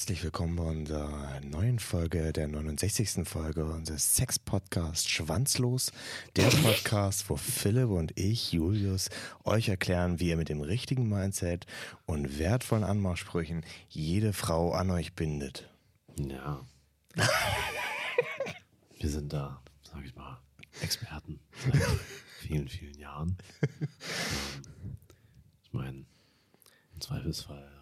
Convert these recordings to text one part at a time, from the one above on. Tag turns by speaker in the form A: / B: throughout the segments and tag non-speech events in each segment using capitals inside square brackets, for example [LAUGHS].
A: herzlich willkommen bei unserer neuen Folge, der 69. Folge unseres Sex-Podcasts Schwanzlos. Der [LAUGHS] Podcast, wo Philipp und ich, Julius, euch erklären, wie ihr mit dem richtigen Mindset und wertvollen Anmachsprüchen jede Frau an euch bindet.
B: Ja. [LAUGHS] Wir sind da, sag ich mal, Experten seit [LAUGHS] vielen, vielen Jahren. Ähm, Ich meine, im Zweifelsfall.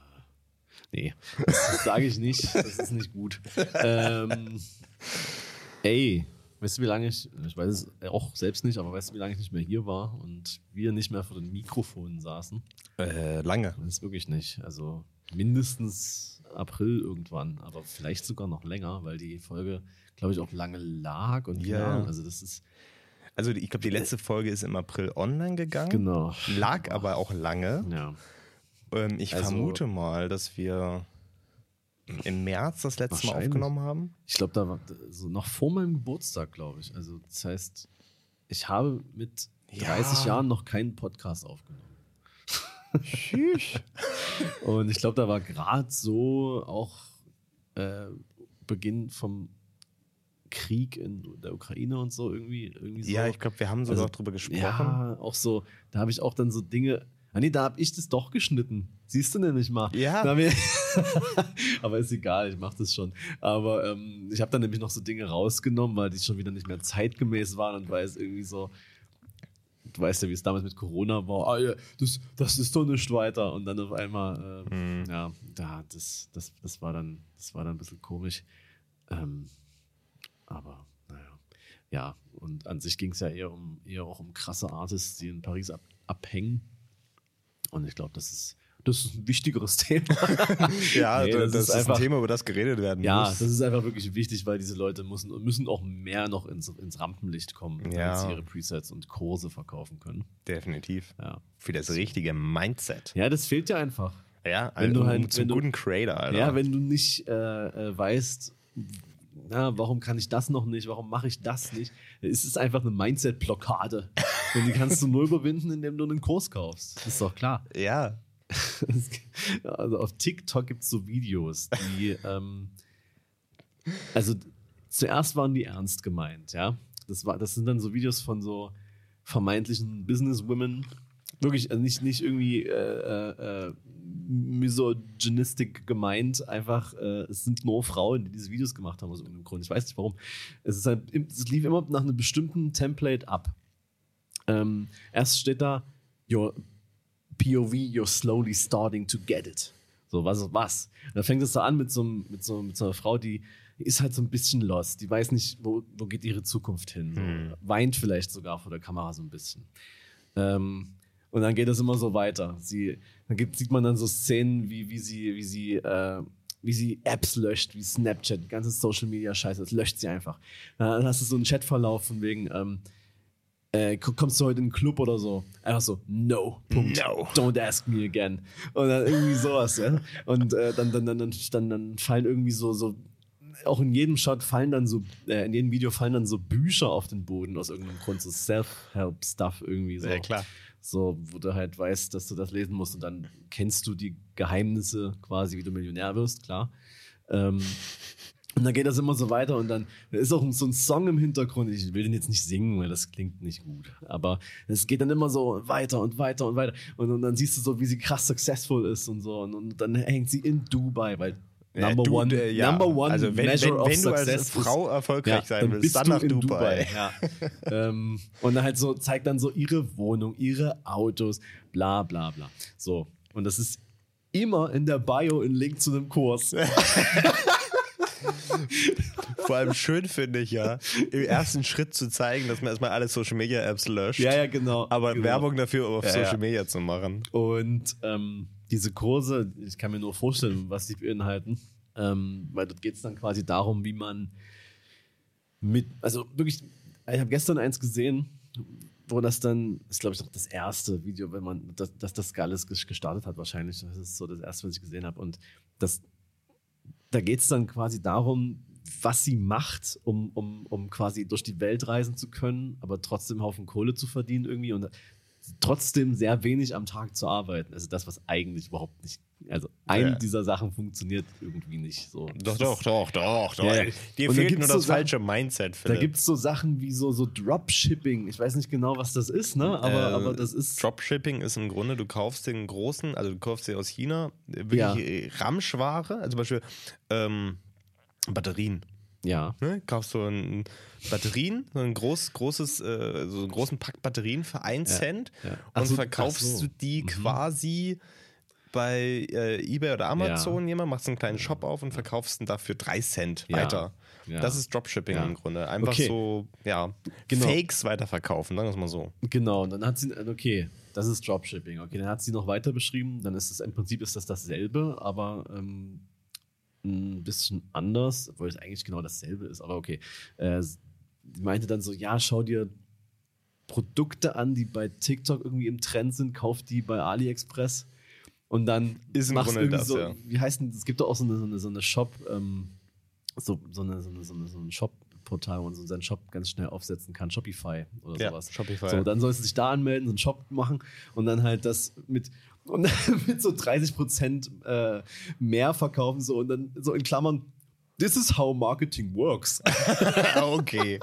B: Nee, das sage ich nicht. Das ist nicht gut. Ähm, ey, weißt du, wie lange ich, ich weiß es auch selbst nicht, aber weißt du, wie lange ich nicht mehr hier war und wir nicht mehr vor den Mikrofonen saßen?
A: Äh, lange.
B: Das ist wirklich nicht. Also mindestens April irgendwann, aber vielleicht sogar noch länger, weil die Folge, glaube ich, auch lange lag und
A: Ja.
B: ja, also das ist
A: Also ich glaube, die letzte Folge ist im April online gegangen.
B: genau.
A: Lag aber auch lange.
B: Ja.
A: Ähm, ich
B: Also-
A: vermute mal, dass wir im März das letzte Mal aufgenommen haben.
B: Ich glaube, da war so noch vor meinem Geburtstag, glaube ich. Also das heißt, ich habe mit
A: Ja.
B: 30 Jahren noch keinen Podcast aufgenommen. [LAUGHS] Und ich glaube, da war gerade so auch äh, Beginn vom Krieg in der Ukraine und so irgendwie. irgendwie so.
A: Ja, ich glaube, wir haben sogar
B: Also,
A: drüber gesprochen.
B: Ja, auch so, da habe ich auch dann so Dinge. Ah nee, da habe ich das doch geschnitten. Siehst du nämlich mal.
A: Ja. [LAUGHS]
B: Aber ist egal, ich mache das schon. Aber ähm, ich habe dann nämlich noch so Dinge rausgenommen, weil die schon wieder nicht mehr zeitgemäß waren und weil es irgendwie so. Du weißt ja, wie es damals mit Corona war. Ah, ja, das, das ist doch nicht weiter. Und dann auf einmal, ähm, ja, da, das, das, das, war dann, das war dann ein bisschen komisch. Ähm, aber naja. Ja, und an sich ging es ja eher um eher auch um krasse Artists, die in Paris ab, abhängen. Und ich glaube, das ist, das ist ein wichtigeres [LAUGHS] Thema.
A: Ja,
B: Nee,
A: das,
B: das
A: ist,
B: ist
A: ein
B: einfach-
A: Thema, über das geredet werden
B: ja,
A: muss.
B: das ist einfach wirklich wichtig, weil diese Leute müssen, müssen auch mehr noch ins, ins Rampenlicht kommen, damit
A: Ja.
B: sie ihre Presets und Kurse verkaufen können.
A: Definitiv.
B: Ja,
A: Für das richtige Mindset.
B: ja das fehlt ja einfach.
A: Ja,
B: Wenn du halt-
A: zum
B: wenn du-
A: guten Creator, Alter.
B: Ja, wenn du nicht äh, äh, weißt, na, warum kann ich das noch nicht, warum mache ich das nicht, es ist einfach eine Mindset-Blockade. Und die kannst du nur überwinden, indem du einen Kurs kaufst. Ist doch klar.
A: ja. [LAUGHS]
B: also auf TikTok gibt es so Videos, die, ähm, also zuerst waren die ernst gemeint, ja. Das, war, das sind dann so Videos von so vermeintlichen Businesswomen. Wirklich, also nicht, nicht irgendwie äh, äh, äh, misogynistic gemeint, einfach, äh, es sind nur Frauen, die diese Videos gemacht haben aus irgendeinem Grund. Ich weiß nicht warum. Es, ist halt, es lief immer nach einem bestimmten Template ab. Ähm, erst steht da, your POV, you're slowly starting to get it. So, was ist was? Und dann fängt es so an mit so, mit, so, mit so einer Frau, die, ist halt so ein bisschen lost. Die weiß nicht, wo, wo geht ihre Zukunft hin. So, Weint vielleicht sogar vor der Kamera so ein bisschen. Ähm, und dann geht es immer so weiter. Sie, dann gibt, sieht man dann so Szenen, wie, wie sie, wie sie, äh, wie sie Apps löscht, wie Snapchat, die ganze Social Media Scheiße, das löscht sie einfach. Dann hast du so einen Chatverlauf von wegen, ähm, äh, ko- kommst du heute in den Club oder so? Einfach so, no, Punkt.
A: No.
B: Don't ask me again. Und dann irgendwie sowas, ja. Und äh, dann, dann, dann, dann, dann, dann fallen irgendwie so, so, auch in jedem Shot fallen dann so, äh, in jedem Video fallen dann so Bücher auf den Boden aus irgendeinem Grund, so Self-Help-Stuff irgendwie so.
A: Ja, klar.
B: So, wo du halt weißt, dass du das lesen musst und dann kennst du die Geheimnisse quasi, wie du Millionär wirst, klar. Ähm, und dann geht das immer so weiter und dann ist auch so ein Song im Hintergrund. Ich will den jetzt nicht singen, weil das klingt nicht gut. Aber es geht dann immer so weiter und weiter und weiter. Und, und dann siehst du so, wie sie krass successful ist und so. Und, und dann hängt sie in Dubai, weil Number
A: du,
B: one,
A: äh, ja.
B: number one
A: Also wenn,
B: measure
A: wenn,
B: of
A: wenn du als
B: success ist-
A: Frau erfolgreich sein
B: dann
A: willst, dann
B: du
A: nach
B: in
A: Dubai.
B: Ja. [LAUGHS] ähm, und dann halt so, zeigt dann so ihre Wohnung, ihre Autos, bla bla bla. So. Und das ist immer in der Bio ein Link zu einem Kurs. [LAUGHS]
A: Vor allem schön finde ich ja, im ersten Schritt zu zeigen, dass man erstmal alle Social Media Apps löscht.
B: ja, ja, genau.
A: Aber
B: genau.
A: Werbung dafür auf
B: Ja,
A: Social
B: ja.
A: Media zu machen.
B: Und ähm, diese Kurse, ich kann mir nur vorstellen, was die beinhalten, ähm, weil dort geht es dann quasi darum, wie man mit, also wirklich, ich habe gestern eins gesehen, wo das dann, ist glaube ich noch das erste Video, wenn man, dass das, das Skullis gestartet hat wahrscheinlich, das ist so das erste, was ich gesehen habe und das, da geht es dann quasi darum, was sie macht, um, um, um quasi durch die Welt reisen zu können, aber trotzdem einen Haufen Kohle zu verdienen irgendwie und trotzdem sehr wenig am Tag zu arbeiten. Also das, was eigentlich überhaupt nicht, also eine
A: Ja.
B: dieser Sachen funktioniert irgendwie nicht so.
A: Doch, doch, doch, doch, doch.
B: Ja.
A: Dir fehlt nur das
B: so Sachen-
A: falsche Mindset,
B: Da
A: Philipp.
B: gibt es so Sachen wie so, so Dropshipping. Ich weiß nicht genau, was das ist, ne? Aber,
A: Äh,
B: aber das ist.
A: Dropshipping ist im Grunde, du kaufst den großen, also du kaufst dir aus China wirklich
B: Ja.
A: Ramschware, also zum Beispiel ähm, Batterien.
B: Ja.
A: Ne? Kaufst du ein Batterien, so ein groß, großes, äh, so einen großen Pack Batterien für 1 Cent
B: ja.
A: Und
B: so,
A: verkaufst
B: so.
A: du die
B: Mhm.
A: quasi bei äh, eBay oder Amazon jemand, machst einen kleinen Shop auf und verkaufst ihn dafür 3 Cent
B: Ja.
A: weiter.
B: Ja.
A: Das ist Dropshipping
B: Ja.
A: im Grunde. Einfach
B: Okay.
A: so, ja,
B: Genau.
A: Fakes weiterverkaufen, sagen wir es mal so.
B: Genau, und dann hat sie, okay, das ist Dropshipping. Okay, dann hat sie noch weiter beschrieben. Dann ist es im Prinzip ist das dasselbe, aber ähm, ein bisschen anders, obwohl es eigentlich genau dasselbe ist. Aber okay, äh, sie meinte dann so, ja, schau dir Produkte an, die bei TikTok irgendwie im Trend sind, kauf die bei AliExpress und dann
A: Ist
B: machst
A: Grunde
B: irgendwie
A: das,
B: so,
A: ja.
B: wie heißt denn, es gibt doch auch so eine, so eine, so eine Shop, ähm, so, so, eine, so, eine, so, eine, so ein Shop-Portal, wo man so seinen Shop ganz schnell aufsetzen kann, Shopify oder
A: Ja,
B: sowas.
A: Shopify.
B: So, dann sollst du dich da anmelden, so einen Shop machen und dann halt das mit, und dann [LAUGHS] mit so 30 Prozent äh, mehr verkaufen, so und dann so in Klammern, this is how marketing works. [LAUGHS]
A: okay.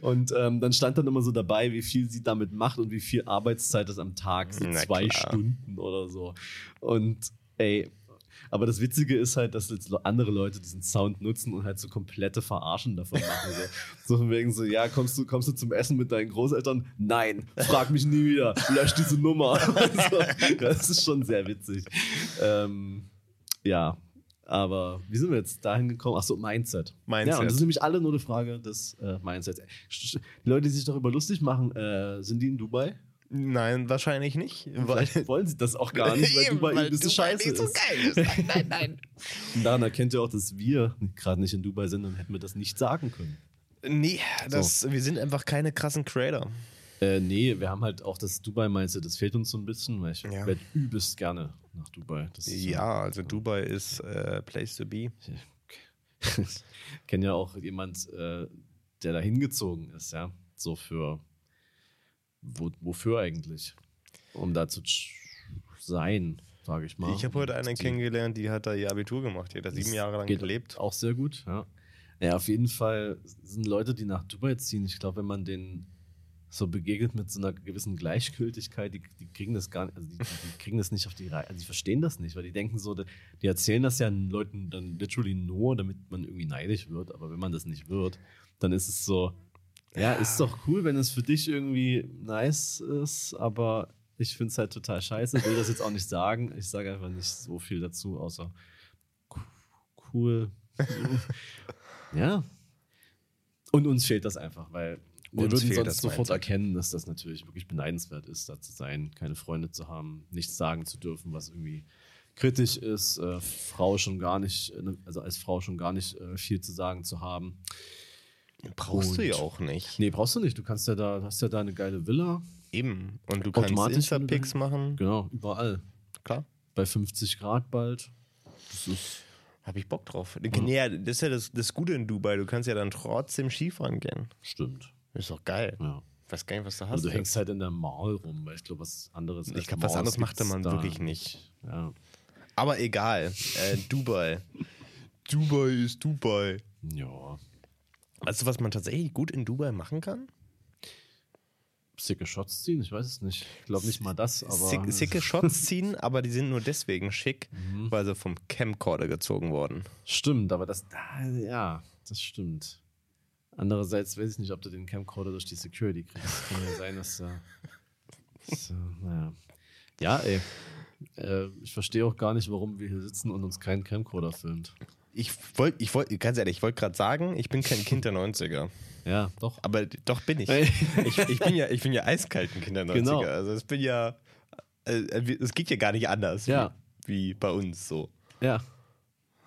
B: Und ähm, dann stand dann immer so dabei, wie viel sie damit macht und wie viel Arbeitszeit das am Tag, so
A: Na
B: zwei
A: klar.
B: Stunden oder so. Und ey, aber das Witzige ist halt, dass jetzt andere Leute diesen Sound nutzen und halt so komplette Verarschen davon machen. So, [LAUGHS] so von wegen so, ja, kommst du, kommst du zum Essen mit deinen Großeltern? Nein, frag mich nie wieder, lösch diese Nummer. [LAUGHS] so, das ist schon sehr witzig. Ähm, ja, aber wie sind wir jetzt dahin gekommen? Achso, Mindset.
A: Mindset.
B: Ja, und das ist nämlich alle nur eine Frage des äh, Mindsets. Die Leute, die sich darüber lustig machen, äh, sind die in Dubai?
A: Nein, wahrscheinlich nicht. Weil, [LAUGHS]
B: wollen sie das auch gar nicht, weil
A: Eben,
B: Dubai
A: weil
B: ein bisschen
A: Dubai
B: scheiße
A: nicht so geil ist. Nein, nein, nein.
B: Und [LAUGHS] daran erkennt ihr auch, dass wir gerade nicht in Dubai sind, dann hätten wir das nicht sagen können.
A: Nee, das, wir sind einfach keine krassen Creator.
B: Äh, nee, wir haben halt auch das Dubai-Mindset, das fehlt uns so ein bisschen, weil ich
A: Ja.
B: werde übelst gerne nach Dubai.
A: Ja, also Dubai ist äh, Place to be. [LAUGHS]
B: Ich kenne ja auch jemand, äh, der da hingezogen ist, ja. So für wo, wofür eigentlich? Um da zu sein, sage ich mal.
A: Ich habe heute eine kennengelernt, die hat da ihr Abitur gemacht. Die hat da sieben Jahre lang gelebt.
B: Auch sehr gut, ja. Ja, auf jeden Fall sind Leute, die nach Dubai ziehen. Ich glaube, wenn man denen so begegnet mit so einer gewissen Gleichgültigkeit, die, die kriegen das gar nicht, also die, die kriegen das nicht auf die Reihe, also die verstehen das nicht, weil die denken so, die erzählen das ja den Leuten dann literally nur, damit man irgendwie neidisch wird, aber wenn man das nicht wird, dann ist es so, ja, ist doch cool, wenn es für dich irgendwie nice ist, aber ich finde es halt total scheiße, will das jetzt auch nicht sagen, ich sage einfach nicht so viel dazu, außer cool. [LAUGHS] ja. Und uns fehlt das einfach, weil wir
A: Uns
B: würden sonst sofort erkennen, dass das natürlich wirklich beneidenswert ist, da zu sein, keine Freunde zu haben, nichts sagen zu dürfen, was irgendwie kritisch ist, äh, Frau schon gar nicht, äh, also als Frau schon gar nicht äh, viel zu sagen zu haben.
A: Brauchst du
B: Und-
A: ja auch nicht.
B: Nee, brauchst du nicht. Du kannst ja da, hast ja da eine geile Villa.
A: Eben. Und du kannst
B: du dahin-
A: machen.
B: Genau, überall.
A: Klar.
B: Bei 50 Grad bald. Das ist.
A: Habe ich Bock drauf. Ja, das ist ja das, das Gute in Dubai. Du kannst ja dann trotzdem Skifahren gehen.
B: Stimmt.
A: Ist doch geil.
B: Ja.
A: Ich weiß gar nicht, was du hast.
B: Also du hängst halt in der Mall rum, weil ich glaube, was anderes.
A: Ich
B: als
A: glaub, was anderes macht
B: gibt's
A: man wirklich nicht.
B: Ja.
A: Aber egal. Äh, Dubai. [LAUGHS] Dubai ist Dubai.
B: Ja.
A: Weißt du, was man tatsächlich gut in Dubai machen kann?
B: Sicke Shots ziehen, ich weiß es nicht. Ich glaube nicht mal das, aber.
A: Sick, sicke Shots ziehen, aber die sind nur deswegen schick,
B: Mhm.
A: weil sie vom Camcorder gezogen wurden.
B: Stimmt, aber das. Ja, das stimmt. Andererseits weiß ich nicht, ob du den Camcorder durch die Security kriegst. Kann ja sein, dass. Dass, äh, naja. Ja, ey. Äh, ich verstehe auch gar nicht, warum wir hier sitzen und uns kein Camcorder filmt.
A: Ich wollte, ich wollt, ganz ehrlich, ich wollte gerade sagen, ich bin kein Kind der 90er.
B: Ja, doch.
A: Aber doch bin ich. [LAUGHS] Ich, ich, bin ja, ich bin ja eiskalt ein Kind der 90er.
B: Genau.
A: Also es bin ja. äh, Es geht ja gar nicht anders
B: Ja.
A: wie, wie bei uns so.
B: Ja.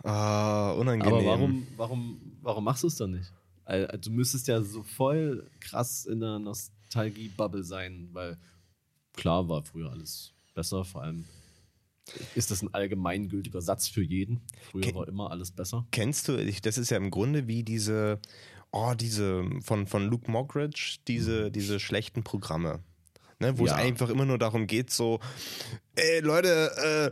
A: Ah, unangenehm.
B: Aber warum, warum, warum machst du es dann nicht? Al- Du müsstest ja so voll krass in der Nostalgie-Bubble sein, weil klar war früher alles besser, vor allem ist das ein allgemeingültiger Satz für jeden. Früher
A: Ke-
B: war immer alles besser.
A: Kennst du, das ist ja im Grunde wie diese, oh, diese von, von Luke Mockridge,
B: Mhm.
A: diese, diese schlechten Programme. Ne, wo
B: Ja.
A: es einfach immer nur darum geht, so, ey Leute,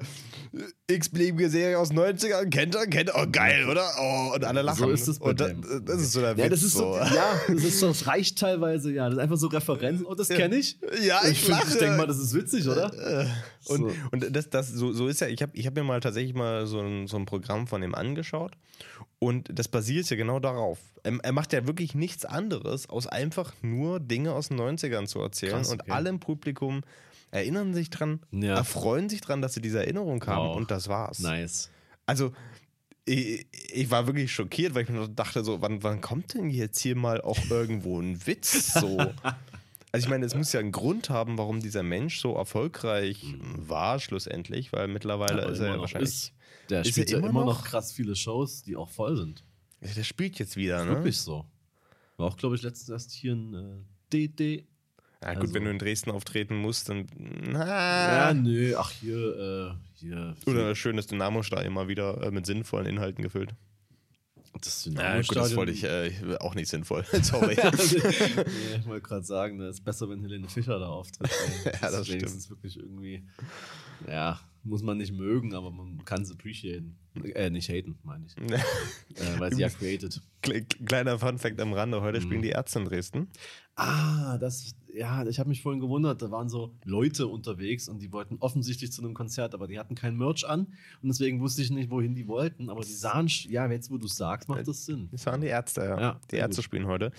A: äh, x-beliebige Serie aus den 90ern, kennt ihr? Kennt ihr? Oh, geil, oder? Oh, und alle lachen.
B: So ist es bei
A: und da,
B: dem.
A: das ist so der
B: Ja,
A: Witz. [LAUGHS]
B: das ist so, ja, das ist so, das reicht teilweise, ja. Das ist einfach so Referenzen. Oh, das kenne ich.
A: Ja, ich
B: find-
A: lache.
B: Ich denke mal, das ist witzig, oder?
A: Und,
B: So.
A: und das, das, so, so ist ja, ich habe ich hab mir mal tatsächlich mal so ein, so ein Programm von ihm angeschaut und das basiert ja genau darauf. Er, macht ja wirklich nichts anderes, aus einfach nur Dinge aus den 90ern zu erzählen
B: Krass,
A: und
B: okay.
A: alle im Publikum erinnern sich dran,
B: Ja.
A: erfreuen sich dran, dass sie diese Erinnerung haben
B: Wow.
A: und das war's.
B: Nice.
A: Also ich, ich war wirklich schockiert, weil ich mir dachte so, wann, wann kommt denn jetzt hier mal auch irgendwo ein Witz so? [LAUGHS] Also ich meine, es muss ja einen Grund haben, warum dieser Mensch so erfolgreich war schlussendlich, weil mittlerweile
B: Aber
A: ist er ja wahrscheinlich...
B: ist. Der
A: Ist
B: spielt ja
A: immer
B: immer
A: noch?
B: noch krass viele Shows, die auch voll sind.
A: Ja, der spielt jetzt wieder, ne?
B: Wirklich so. War auch, glaube ich, letztens erst hier ein äh, DD.
A: Ja gut,
B: Also-
A: wenn du in Dresden auftreten musst, dann...
B: Ja,
A: Na,
B: nö, ach hier, äh, hier.
A: oder schön das Dynamo-Stadion mal wieder äh, mit sinnvollen Inhalten gefüllt.
B: das
A: Ja, gut, das wollte ich äh, auch nicht sinnvoll. [LAUGHS] Sorry. [LAUGHS]
B: nee, ich wollte gerade sagen, es ist besser, wenn Helene Fischer da auftritt. [LAUGHS]
A: Ja, das
B: ist wenigstens wirklich irgendwie, ja, muss man nicht mögen, aber man kann es appreciaten. Äh, nicht haten, meine ich. [LAUGHS] äh, weil sie ja created.
A: Kle- Kleiner Funfact am Rande, heute spielen die Ärzte in Dresden.
B: Ah, das, ja, ich habe mich vorhin gewundert, da waren so Leute unterwegs und die wollten offensichtlich zu einem Konzert, aber die hatten kein Merch an und deswegen wusste ich nicht, wohin die wollten, aber die sahen, ja, jetzt wo du es sagst, macht das Sinn.
A: Das waren die Ärzte, ja.
B: Ja,
A: die Ärzte
B: gut.
A: spielen heute.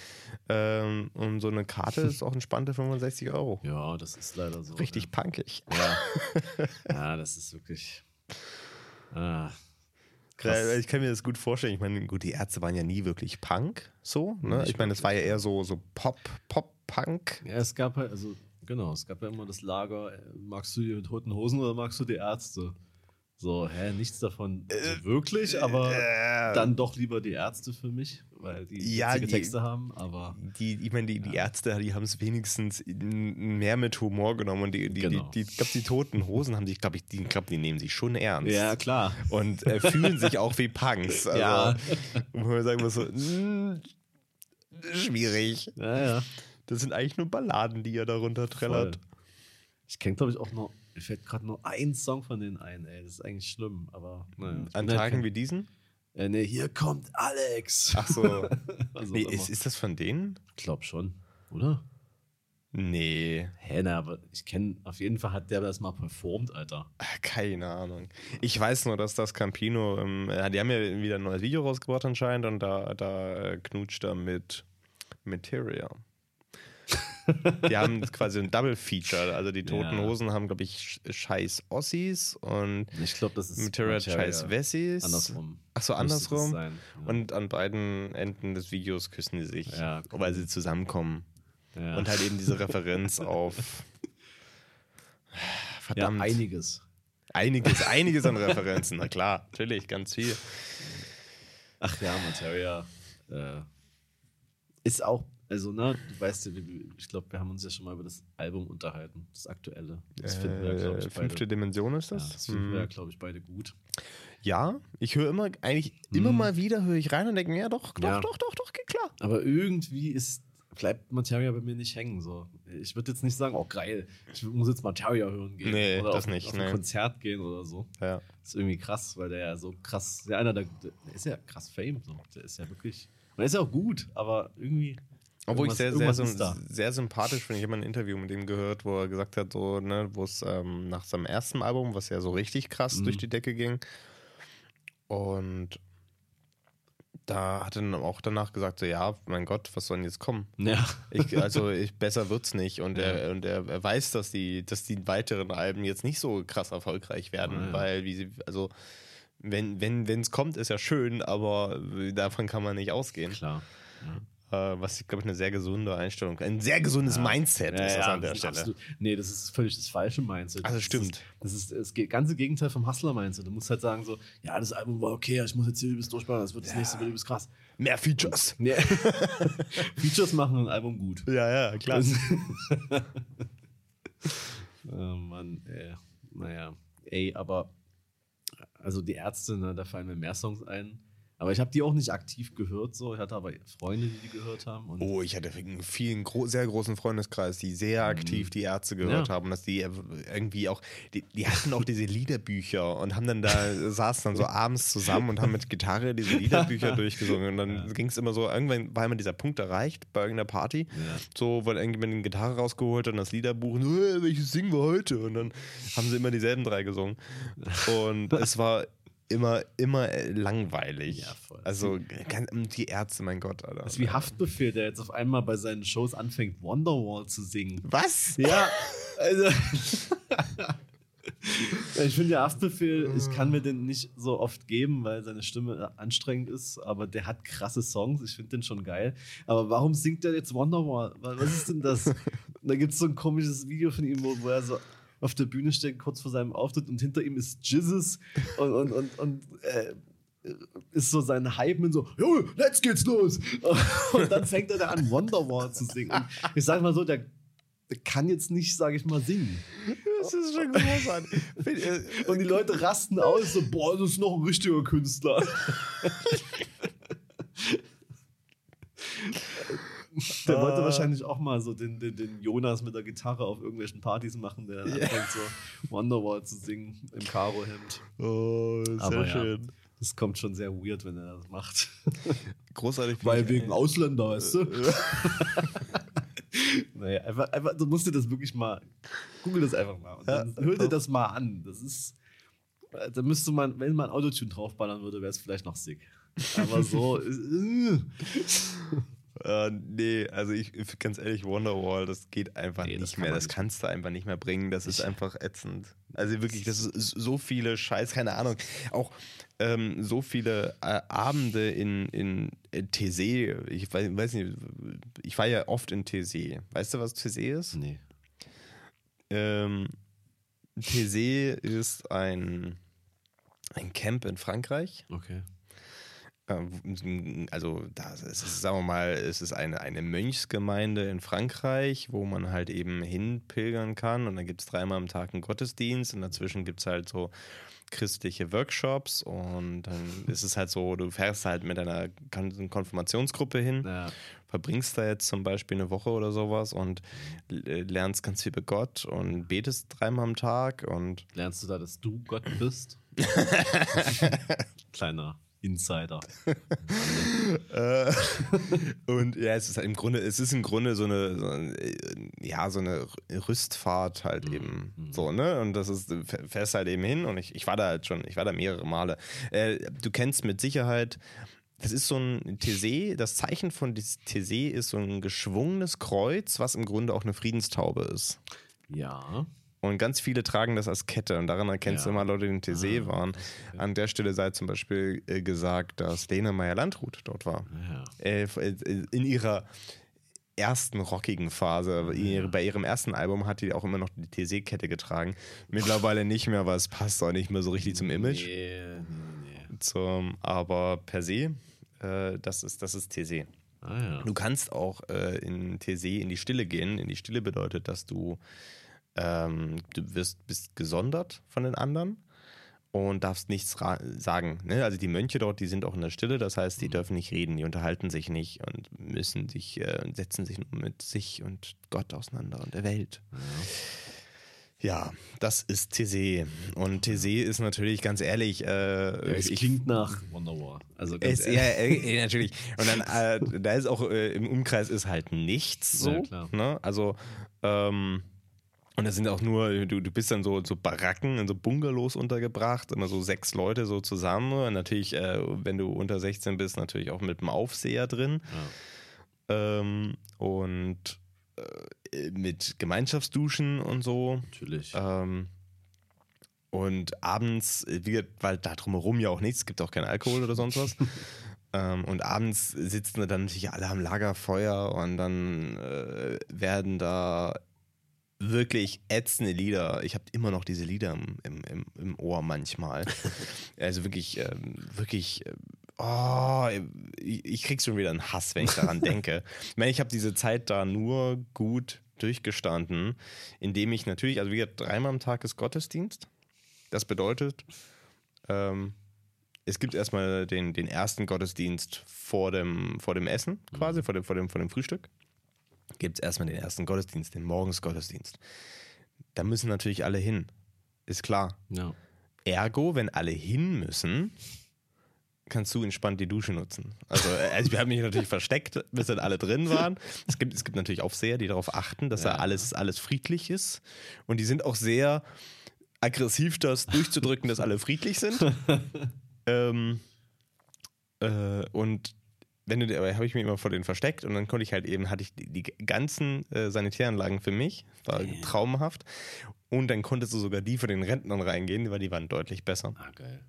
A: Ähm, und so eine Karte ist auch entspannte 65 Euro.
B: Ja, das ist leider so.
A: Richtig punkig.
B: Ja, [LAUGHS] ja das ist wirklich. Ah, krass.
A: Ich kann mir das gut vorstellen. Ich meine, gut, die Ärzte waren ja nie wirklich Punk, so. Ne? Ich meine, das war ja eher so, so Pop, Pop-Punk.
B: Ja, es gab halt, also, genau, es gab ja immer das Lager, äh, magst du die toten Hosen oder magst du die Ärzte? So, hä, nichts davon so wirklich, aber
A: äh,
B: dann doch lieber die Ärzte für mich, weil die
A: Ja, die-
B: Texte haben, aber
A: Die, ich meine, die, die Ärzte, die haben es wenigstens mehr mit Humor genommen und die, die,
B: Genau.
A: die, die, ich glaube, die toten Hosen haben sich, glaube ich, die, ich glaube, die nehmen sich schon ernst.
B: ja, klar.
A: Und äh, fühlen sich auch wie Punks. [LAUGHS] Also,
B: Ja.
A: Wo man sagen muss, so, mm, schwierig.
B: Ja, ja.
A: Das sind eigentlich nur Balladen, die er darunter trällert.
B: Voll. Ich kenne, glaube ich, auch nur, mir fällt gerade nur ein Song von denen ein, ey, das ist eigentlich schlimm, aber naja. Ich
A: An Tagen
B: kein-
A: wie diesen?
B: Äh, nee, hier kommt Alex.
A: Ach so. [LAUGHS] Nee, ist, ist das von denen?
B: Ich glaube schon, oder?
A: Nee,
B: Hä, na, aber ich kenne, auf jeden Fall hat der das mal performt, Alter.
A: Ah, keine Ahnung. Ich weiß nur, dass das Campino, ähm, ja, die haben ja wieder ein neues Video rausgebracht anscheinend und da, da äh, knutscht er mit Materia. Die haben quasi ein Double Feature. Also die Toten
B: Ja.
A: Hosen haben, glaube ich, Sch- scheiß Ossis und
B: Ich glaube, das ist
A: Materia
B: Materia
A: scheiß Wessis.
B: Andersrum.
A: Ach so,
B: Müsste das
A: andersrum.
B: ja.
A: Und an beiden Enden des Videos küssen die sich,
B: Ja, cool.
A: weil sie zusammenkommen. Und halt eben diese [LAUGHS] Referenz auf. Verdammt.
B: einiges.
A: Einiges, [LAUGHS] einiges an Referenzen. Na klar, natürlich, ganz viel.
B: Ach ja, Materia äh, ist auch, also, ne, du weißt ja, ich glaube, wir haben uns ja schon mal über das Album unterhalten, das aktuelle. Das finden wir, glaube
A: Äh,
B: ich,
A: fünfte
B: beide.
A: Dimension ist
B: Ja,
A: das?
B: das finden
A: Hm.
B: wir, glaube ich, beide gut.
A: Ja, ich höre immer, eigentlich immer
B: Hm.
A: mal wieder höre ich rein und denke mir, ja doch, doch,
B: Ja.
A: doch, doch, doch, geht klar.
B: Aber irgendwie ist, bleibt Materia bei mir nicht hängen. So. Ich würde jetzt nicht sagen, oh geil, ich muss jetzt Materia hören gehen.
A: Nee,
B: oder
A: das
B: auf,
A: nicht,
B: auf
A: nee.
B: ein Konzert gehen oder so.
A: Ja.
B: Das ist irgendwie krass, weil der ja so krass, der einer der, der ist ja krass Fame. So. Der ist ja wirklich, und er ist ja auch gut, aber irgendwie.
A: Obwohl ich sehr, sehr,
B: da.
A: sehr sympathisch finde. Ich habe mal ein Interview mit ihm gehört, wo er gesagt hat, so, ne, wo es ähm, nach seinem ersten Album, was ja so richtig krass
B: Mhm.
A: durch die Decke ging. Und da hat er dann auch danach gesagt, so, ja, mein Gott, was soll denn jetzt kommen?
B: Ja.
A: Ich, also ich, besser wird's nicht. Und,
B: Ja.
A: er, und er, er weiß, dass die, dass die weiteren Alben jetzt nicht so krass erfolgreich werden,
B: Ah, ja.
A: weil wie sie, also wenn wenn wenn, es kommt, ist ja schön, aber davon kann man nicht ausgehen.
B: Klar.
A: Äh, was, glaube ich, eine sehr gesunde Einstellung, ein sehr gesundes
B: Ja.
A: Mindset ist das an der
B: das
A: Stelle.
B: absolut- nee, das ist völlig das falsche Mindset.
A: Also
B: Das
A: stimmt.
B: Ist, das ist das ganze Gegenteil vom Hustler-Mindset. Du musst halt sagen so, ja, das Album war okay, ich muss jetzt hier übelst durchbauen, das wird das nächste wird übelst krass.
A: Mehr Features.
B: Nee. [LAUGHS] Features machen ein Album gut.
A: Ja, ja, klar. [LAUGHS]
B: oh Mann, ey. Naja. Ey, aber also die Ärzte, ne, da fallen mir mehr Songs ein. Aber ich habe die auch nicht aktiv gehört, so. Ich hatte aber Freunde, die die gehört haben.
A: Oh, ich hatte einen vielen, gro sehr großen Freundeskreis, die sehr aktiv die Ärzte gehört
B: Ja.
A: haben, dass die irgendwie auch, die, die hatten auch diese Liederbücher und haben dann da, saßen dann so [LAUGHS] abends zusammen und haben mit Gitarre diese Liederbücher [LAUGHS] durchgesungen. Und dann ging es immer so, irgendwann war immer dieser Punkt erreicht bei irgendeiner Party.
B: Ja.
A: So, wurde irgendjemand eine Gitarre rausgeholt und das Liederbuch, und so, "Äh, welches singen wir heute? Und dann haben sie immer dieselben drei gesungen. [LAUGHS] Und es war immer, immer äh, langweilig.
B: Ja, voll.
A: Also ganz- die Ärzte, mein Gott, Alter.
B: das ist wie Haftbefehl, der jetzt auf einmal bei seinen Shows anfängt, Wonderwall zu singen.
A: Was?
B: Ja, [LAUGHS] also. [LAUGHS] ich finde ja Haftbefehl, ich kann mir den nicht so oft geben, weil seine Stimme anstrengend ist, aber der hat krasse Songs, ich finde den schon geil. Aber warum singt er jetzt Wonderwall? Was was ist denn das? [LAUGHS] Da gibt es so ein komisches Video von ihm, wo er so auf der Bühne steht, kurz vor seinem Auftritt und hinter ihm ist Jizzes und, und, und, und äh, ist so sein Hype mit so, jo, jetzt geht's los. [LAUGHS] Und dann fängt er da an, Wonderwall zu singen. Und ich sag mal so, der, der kann jetzt nicht, sage ich mal, singen.
A: Das ist schon großartig.
B: Und die Leute rasten aus, so, boah, das ist noch ein richtiger Künstler. [LAUGHS] [LAUGHS] Der wollte
A: Ah.
B: wahrscheinlich auch mal so den, den, den Jonas mit der Gitarre auf irgendwelchen Partys machen, der anfängt so Wonderwall zu singen im Karohemd.
A: Oh, sehr
B: Aber ja,
A: schön.
B: das kommt schon sehr weird, wenn er das macht. [LAUGHS]
A: Großartig.
B: Weil wegen
A: äh,
B: Ausländer, weißt du? [LAUGHS] naja, einfach, einfach, du musst dir das wirklich mal, google das einfach mal und dann
A: Ja.
B: hör dir das mal an. Das ist, äh, da müsste man, wenn man Autotune draufballern würde, wäre es vielleicht noch sick. Aber so, äh,
A: Äh, nee, also ich ganz ehrlich, Wonderwall, das geht einfach
B: Nee,
A: nicht mehr. Das kannst du einfach nicht mehr bringen. Das ist einfach ätzend. Also wirklich, das ist so viele Scheiß, keine Ahnung. Auch ähm, so viele äh, Abende in, in, in TC. Ich weiß, weiß nicht, ich war ja oft in TC. Weißt du, was TC ist?
B: nee.
A: Ähm, TC ist ein, ein Camp in Frankreich.
B: Okay.
A: Ähm, Also, das ist, sagen wir mal, es ist eine, eine Mönchsgemeinde in Frankreich, wo man halt eben hinpilgern kann. Und dann gibt es dreimal am Tag einen Gottesdienst und dazwischen gibt es halt so christliche Workshops. Und dann ist es halt so, du fährst halt mit einer Kon- Konfirmationsgruppe hin,
B: Ja.
A: verbringst da jetzt zum Beispiel eine Woche oder sowas und äh, lernst ganz viel über Gott und betest dreimal am Tag und
B: Lernst du da, dass du Gott bist? [LAUGHS] Kleiner Insider.
A: Äh, und ja, es ist halt im Grunde, es ist im Grunde so eine, so eine äh, ja, so eine Rüstfahrt halt eben so, ne? Und das ist, fährst halt eben hin und ich, ich war da halt schon, ich war da mehrere Male. Äh, du kennst mit Sicherheit, das ist so ein TC, das Zeichen von TC ist so ein geschwungenes Kreuz, was im Grunde auch eine Friedenstaube ist.
B: Ja.
A: Und ganz viele tragen das als Kette und daran erkennst du
B: Ja.
A: immer Leute, die in TC
B: Ah,
A: waren. An der Stelle sei zum Beispiel äh, gesagt, dass Lena Meyer-Landrut dort war
B: Ja.
A: äh, in ihrer ersten rockigen Phase. Ihre- Bei ihrem ersten Album hat die auch immer noch die TC-Kette getragen. Mittlerweile nicht mehr, weil es passt auch nicht mehr so richtig zum Image.
B: Nee, nee, nee.
A: Zum, aber per se, äh, das, ist, das ist TC.
B: Ah ja.
A: Du kannst auch äh, in TC in die Stille gehen. In die Stille bedeutet, dass du, ähm, du wirst, bist gesondert von den anderen und darfst nichts sagen. Ne? Also die Mönche dort, die sind auch in der Stille, das heißt, die dürfen nicht reden, die unterhalten sich nicht und müssen sich, äh, setzen sich nur mit sich und Gott auseinander und der Welt. Ja, das ist TC. Und TC ist natürlich ganz ehrlich, äh,
B: Es
A: ich,
B: klingt nach Wonderwall. Also ganz
A: es,
B: ehrlich.
A: ja, äh, natürlich. Und dann, äh, da ist auch äh, im Umkreis ist halt nichts so.
B: Ja.
A: Ne? Also, ähm, und da sind auch nur, du, du bist dann so, so Baracken, in so Bungalows untergebracht, immer so sechs Leute so zusammen. Und natürlich, äh, wenn du unter 16 bist, natürlich auch mit dem Aufseher drin. Ähm, und äh, mit Gemeinschaftsduschen und so.
B: Natürlich.
A: Ähm, und abends, äh, weil da drumherum ja auch nichts, es gibt auch keinen Alkohol oder sonst was. [LAUGHS] ähm, und abends sitzen dann natürlich alle am Lagerfeuer und dann äh, werden da wirklich ätzende Lieder. Ich habe immer noch diese Lieder im, im, im, Ohr manchmal. [LAUGHS] also wirklich, ähm, wirklich. äh, Oh, ich, ich krieg schon wieder einen Hass, wenn ich daran [LAUGHS] denke. Ich meine, ich habe diese Zeit da nur gut durchgestanden, indem ich natürlich, also wie gesagt, dreimal am Tag ist Gottesdienst. Das bedeutet, ähm, es gibt erstmal den, den ersten Gottesdienst vor dem, vor dem Essen, quasi, vor, dem, vor, dem, vor dem Frühstück. Gibt es erstmal den ersten Gottesdienst, den Morgensgottesdienst. Da müssen natürlich alle hin. Ist klar.
B: Ja.
A: Ergo, wenn alle hin müssen, kannst du entspannt die Dusche nutzen. Also, äh, also wir haben mich natürlich versteckt, bis dann alle drin waren. Es gibt, es gibt natürlich Aufseher, die darauf achten, dass
B: Ja.
A: da alles, alles friedlich ist. Und die sind auch sehr aggressiv, das durchzudrücken, dass alle friedlich sind. [LAUGHS] ähm, äh, und wenn du, aber habe ich mich immer vor denen versteckt und dann konnte ich halt eben, hatte ich die, die ganzen äh, Sanitäranlagen für mich, war
B: Ja.
A: traumhaft. Und dann konntest du sogar die für den Rentnern reingehen, weil die waren deutlich besser.
B: Ah, geil.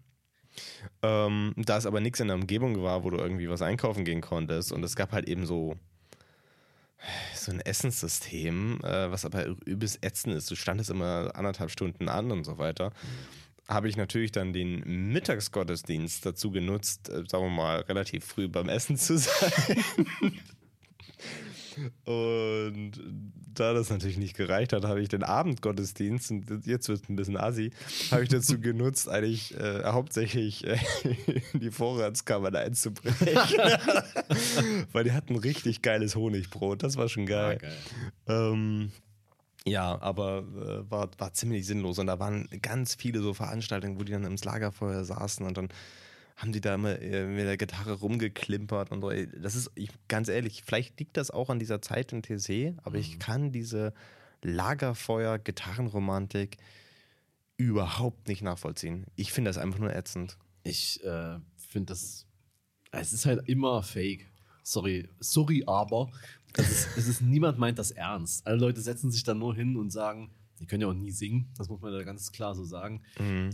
A: Ähm, da es aber nichts in der Umgebung war, wo du irgendwie was einkaufen gehen konntest und es gab halt eben so so ein Essenssystem, äh, was aber übelst ätzend ist. Du standest immer anderthalb Stunden an und so weiter. Habe ich natürlich dann den Mittagsgottesdienst dazu genutzt, äh, sagen wir mal, relativ früh beim Essen zu sein. [LAUGHS] Und da das natürlich nicht gereicht hat, habe ich den Abendgottesdienst, und jetzt wird es ein bisschen assi, habe ich dazu genutzt, eigentlich äh, hauptsächlich äh, in [LAUGHS] die Vorratskammern einzubrechen. [LAUGHS] Weil die hatten richtig geiles Honigbrot, das war schon
B: Ah,
A: geil.
B: geil.
A: Ähm, ja, aber äh, war, war ziemlich sinnlos. Und da waren ganz viele so Veranstaltungen, wo die dann ins Lagerfeuer saßen und dann haben die da immer äh, mit der Gitarre rumgeklimpert und so. Das ist, ich, ganz ehrlich, vielleicht liegt das auch an dieser Zeit in TC, aber ich kann diese Lagerfeuer-Gitarrenromantik überhaupt nicht nachvollziehen. Ich finde das einfach nur ätzend.
B: Ich äh, finde das. Es ist halt immer fake. Sorry, sorry, aber ist, es ist niemand meint das ernst. Alle Leute setzen sich dann nur hin und sagen, die können ja auch nie singen, das muss man da ganz klar so sagen.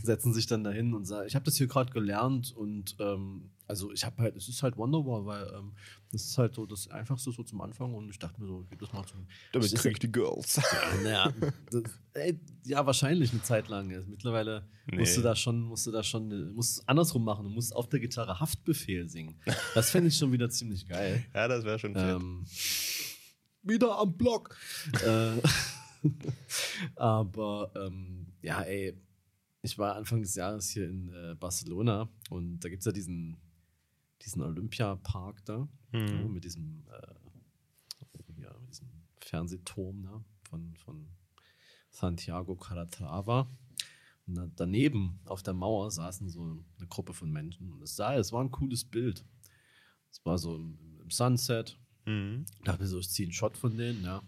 B: Setzen sich dann dahin und sagen, ich habe das hier gerade gelernt und ähm, also ich habe halt, es ist halt Wonderwall, weil ähm, das ist halt so das Einfachste so zum Anfang und ich dachte mir so, ich gebe das mal zum.
A: Damit kriege ich die Girls. [LAUGHS]
B: naja, das, ey, ja, wahrscheinlich eine Zeit lang. Mittlerweile musst du
A: Nee.
B: da schon, musst du da schon, musst andersrum machen. Du musst auf der Gitarre Haftbefehl singen. Das fände ich schon wieder ziemlich geil. [LAUGHS]
A: ja, das wäre schon.
B: Ähm, wieder am Block. äh, [LAUGHS] [LAUGHS] aber ähm, ja, ey, ich war Anfang des Jahres hier in äh, Barcelona und da gibt es ja diesen, diesen Olympiapark da
A: Mhm.
B: ja, mit diesem, äh, ja, mit diesem Fernsehturm da von, von Santiago Calatrava. Und da, daneben auf der Mauer saßen so eine Gruppe von Menschen und es sah, es war ein cooles Bild. Es war so im, im Sunset,
A: Mhm.
B: dachte mir so, ich ziehe einen Shot von denen, ja.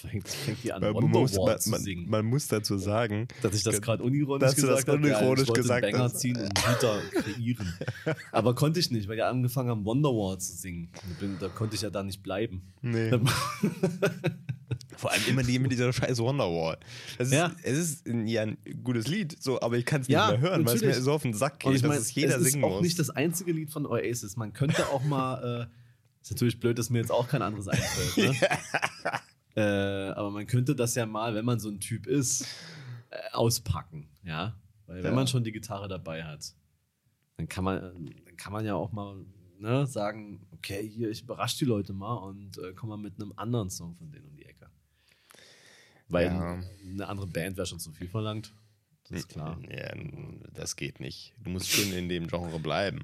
B: Fängt, fängt die an,
A: Man, man, muss, man,
B: zu singen.
A: man muss dazu sagen,
B: Dass ich das gerade unironisch
A: Dass du das
B: gesagt habe.
A: unironisch
B: ich wollte
A: gesagt
B: Banger
A: hast.
B: ziehen und Hüter kreieren. [LAUGHS] Aber konnte ich nicht, weil die angefangen haben, Wonderwall zu singen. Da, konnte ich ja da nicht bleiben.
A: nee. [LAUGHS] Vor allem immer die mit dieser scheiß Wonderwall. Das ist,
B: Ja.
A: Es ist ein, ja ein gutes Lied, so, aber ich kann es nicht
B: Ja,
A: mehr hören, weil es
B: natürlich.
A: mir so auf den Sack geht,
B: ich
A: dass
B: meine,
A: es jeder
B: es ist
A: singen
B: auch
A: muss.
B: nicht das einzige Lied von Oasis. Man könnte auch mal, äh, ist natürlich blöd, dass mir jetzt auch kein anderes einfällt. Ne? [LAUGHS] äh, aber man könnte das ja mal, wenn man so ein Typ ist, äh, auspacken, ja. Weil wenn
A: Ja.
B: man schon die Gitarre dabei hat, dann kann man, dann kann man ja auch mal ne, sagen, okay, hier, ich überrasche die Leute mal und äh, komme mal mit einem anderen Song von denen um die Ecke. Weil
A: Ja.
B: eine andere Band wäre schon zu viel verlangt. Das ist klar.
A: Ja, das geht nicht. Du musst schon in dem Genre bleiben.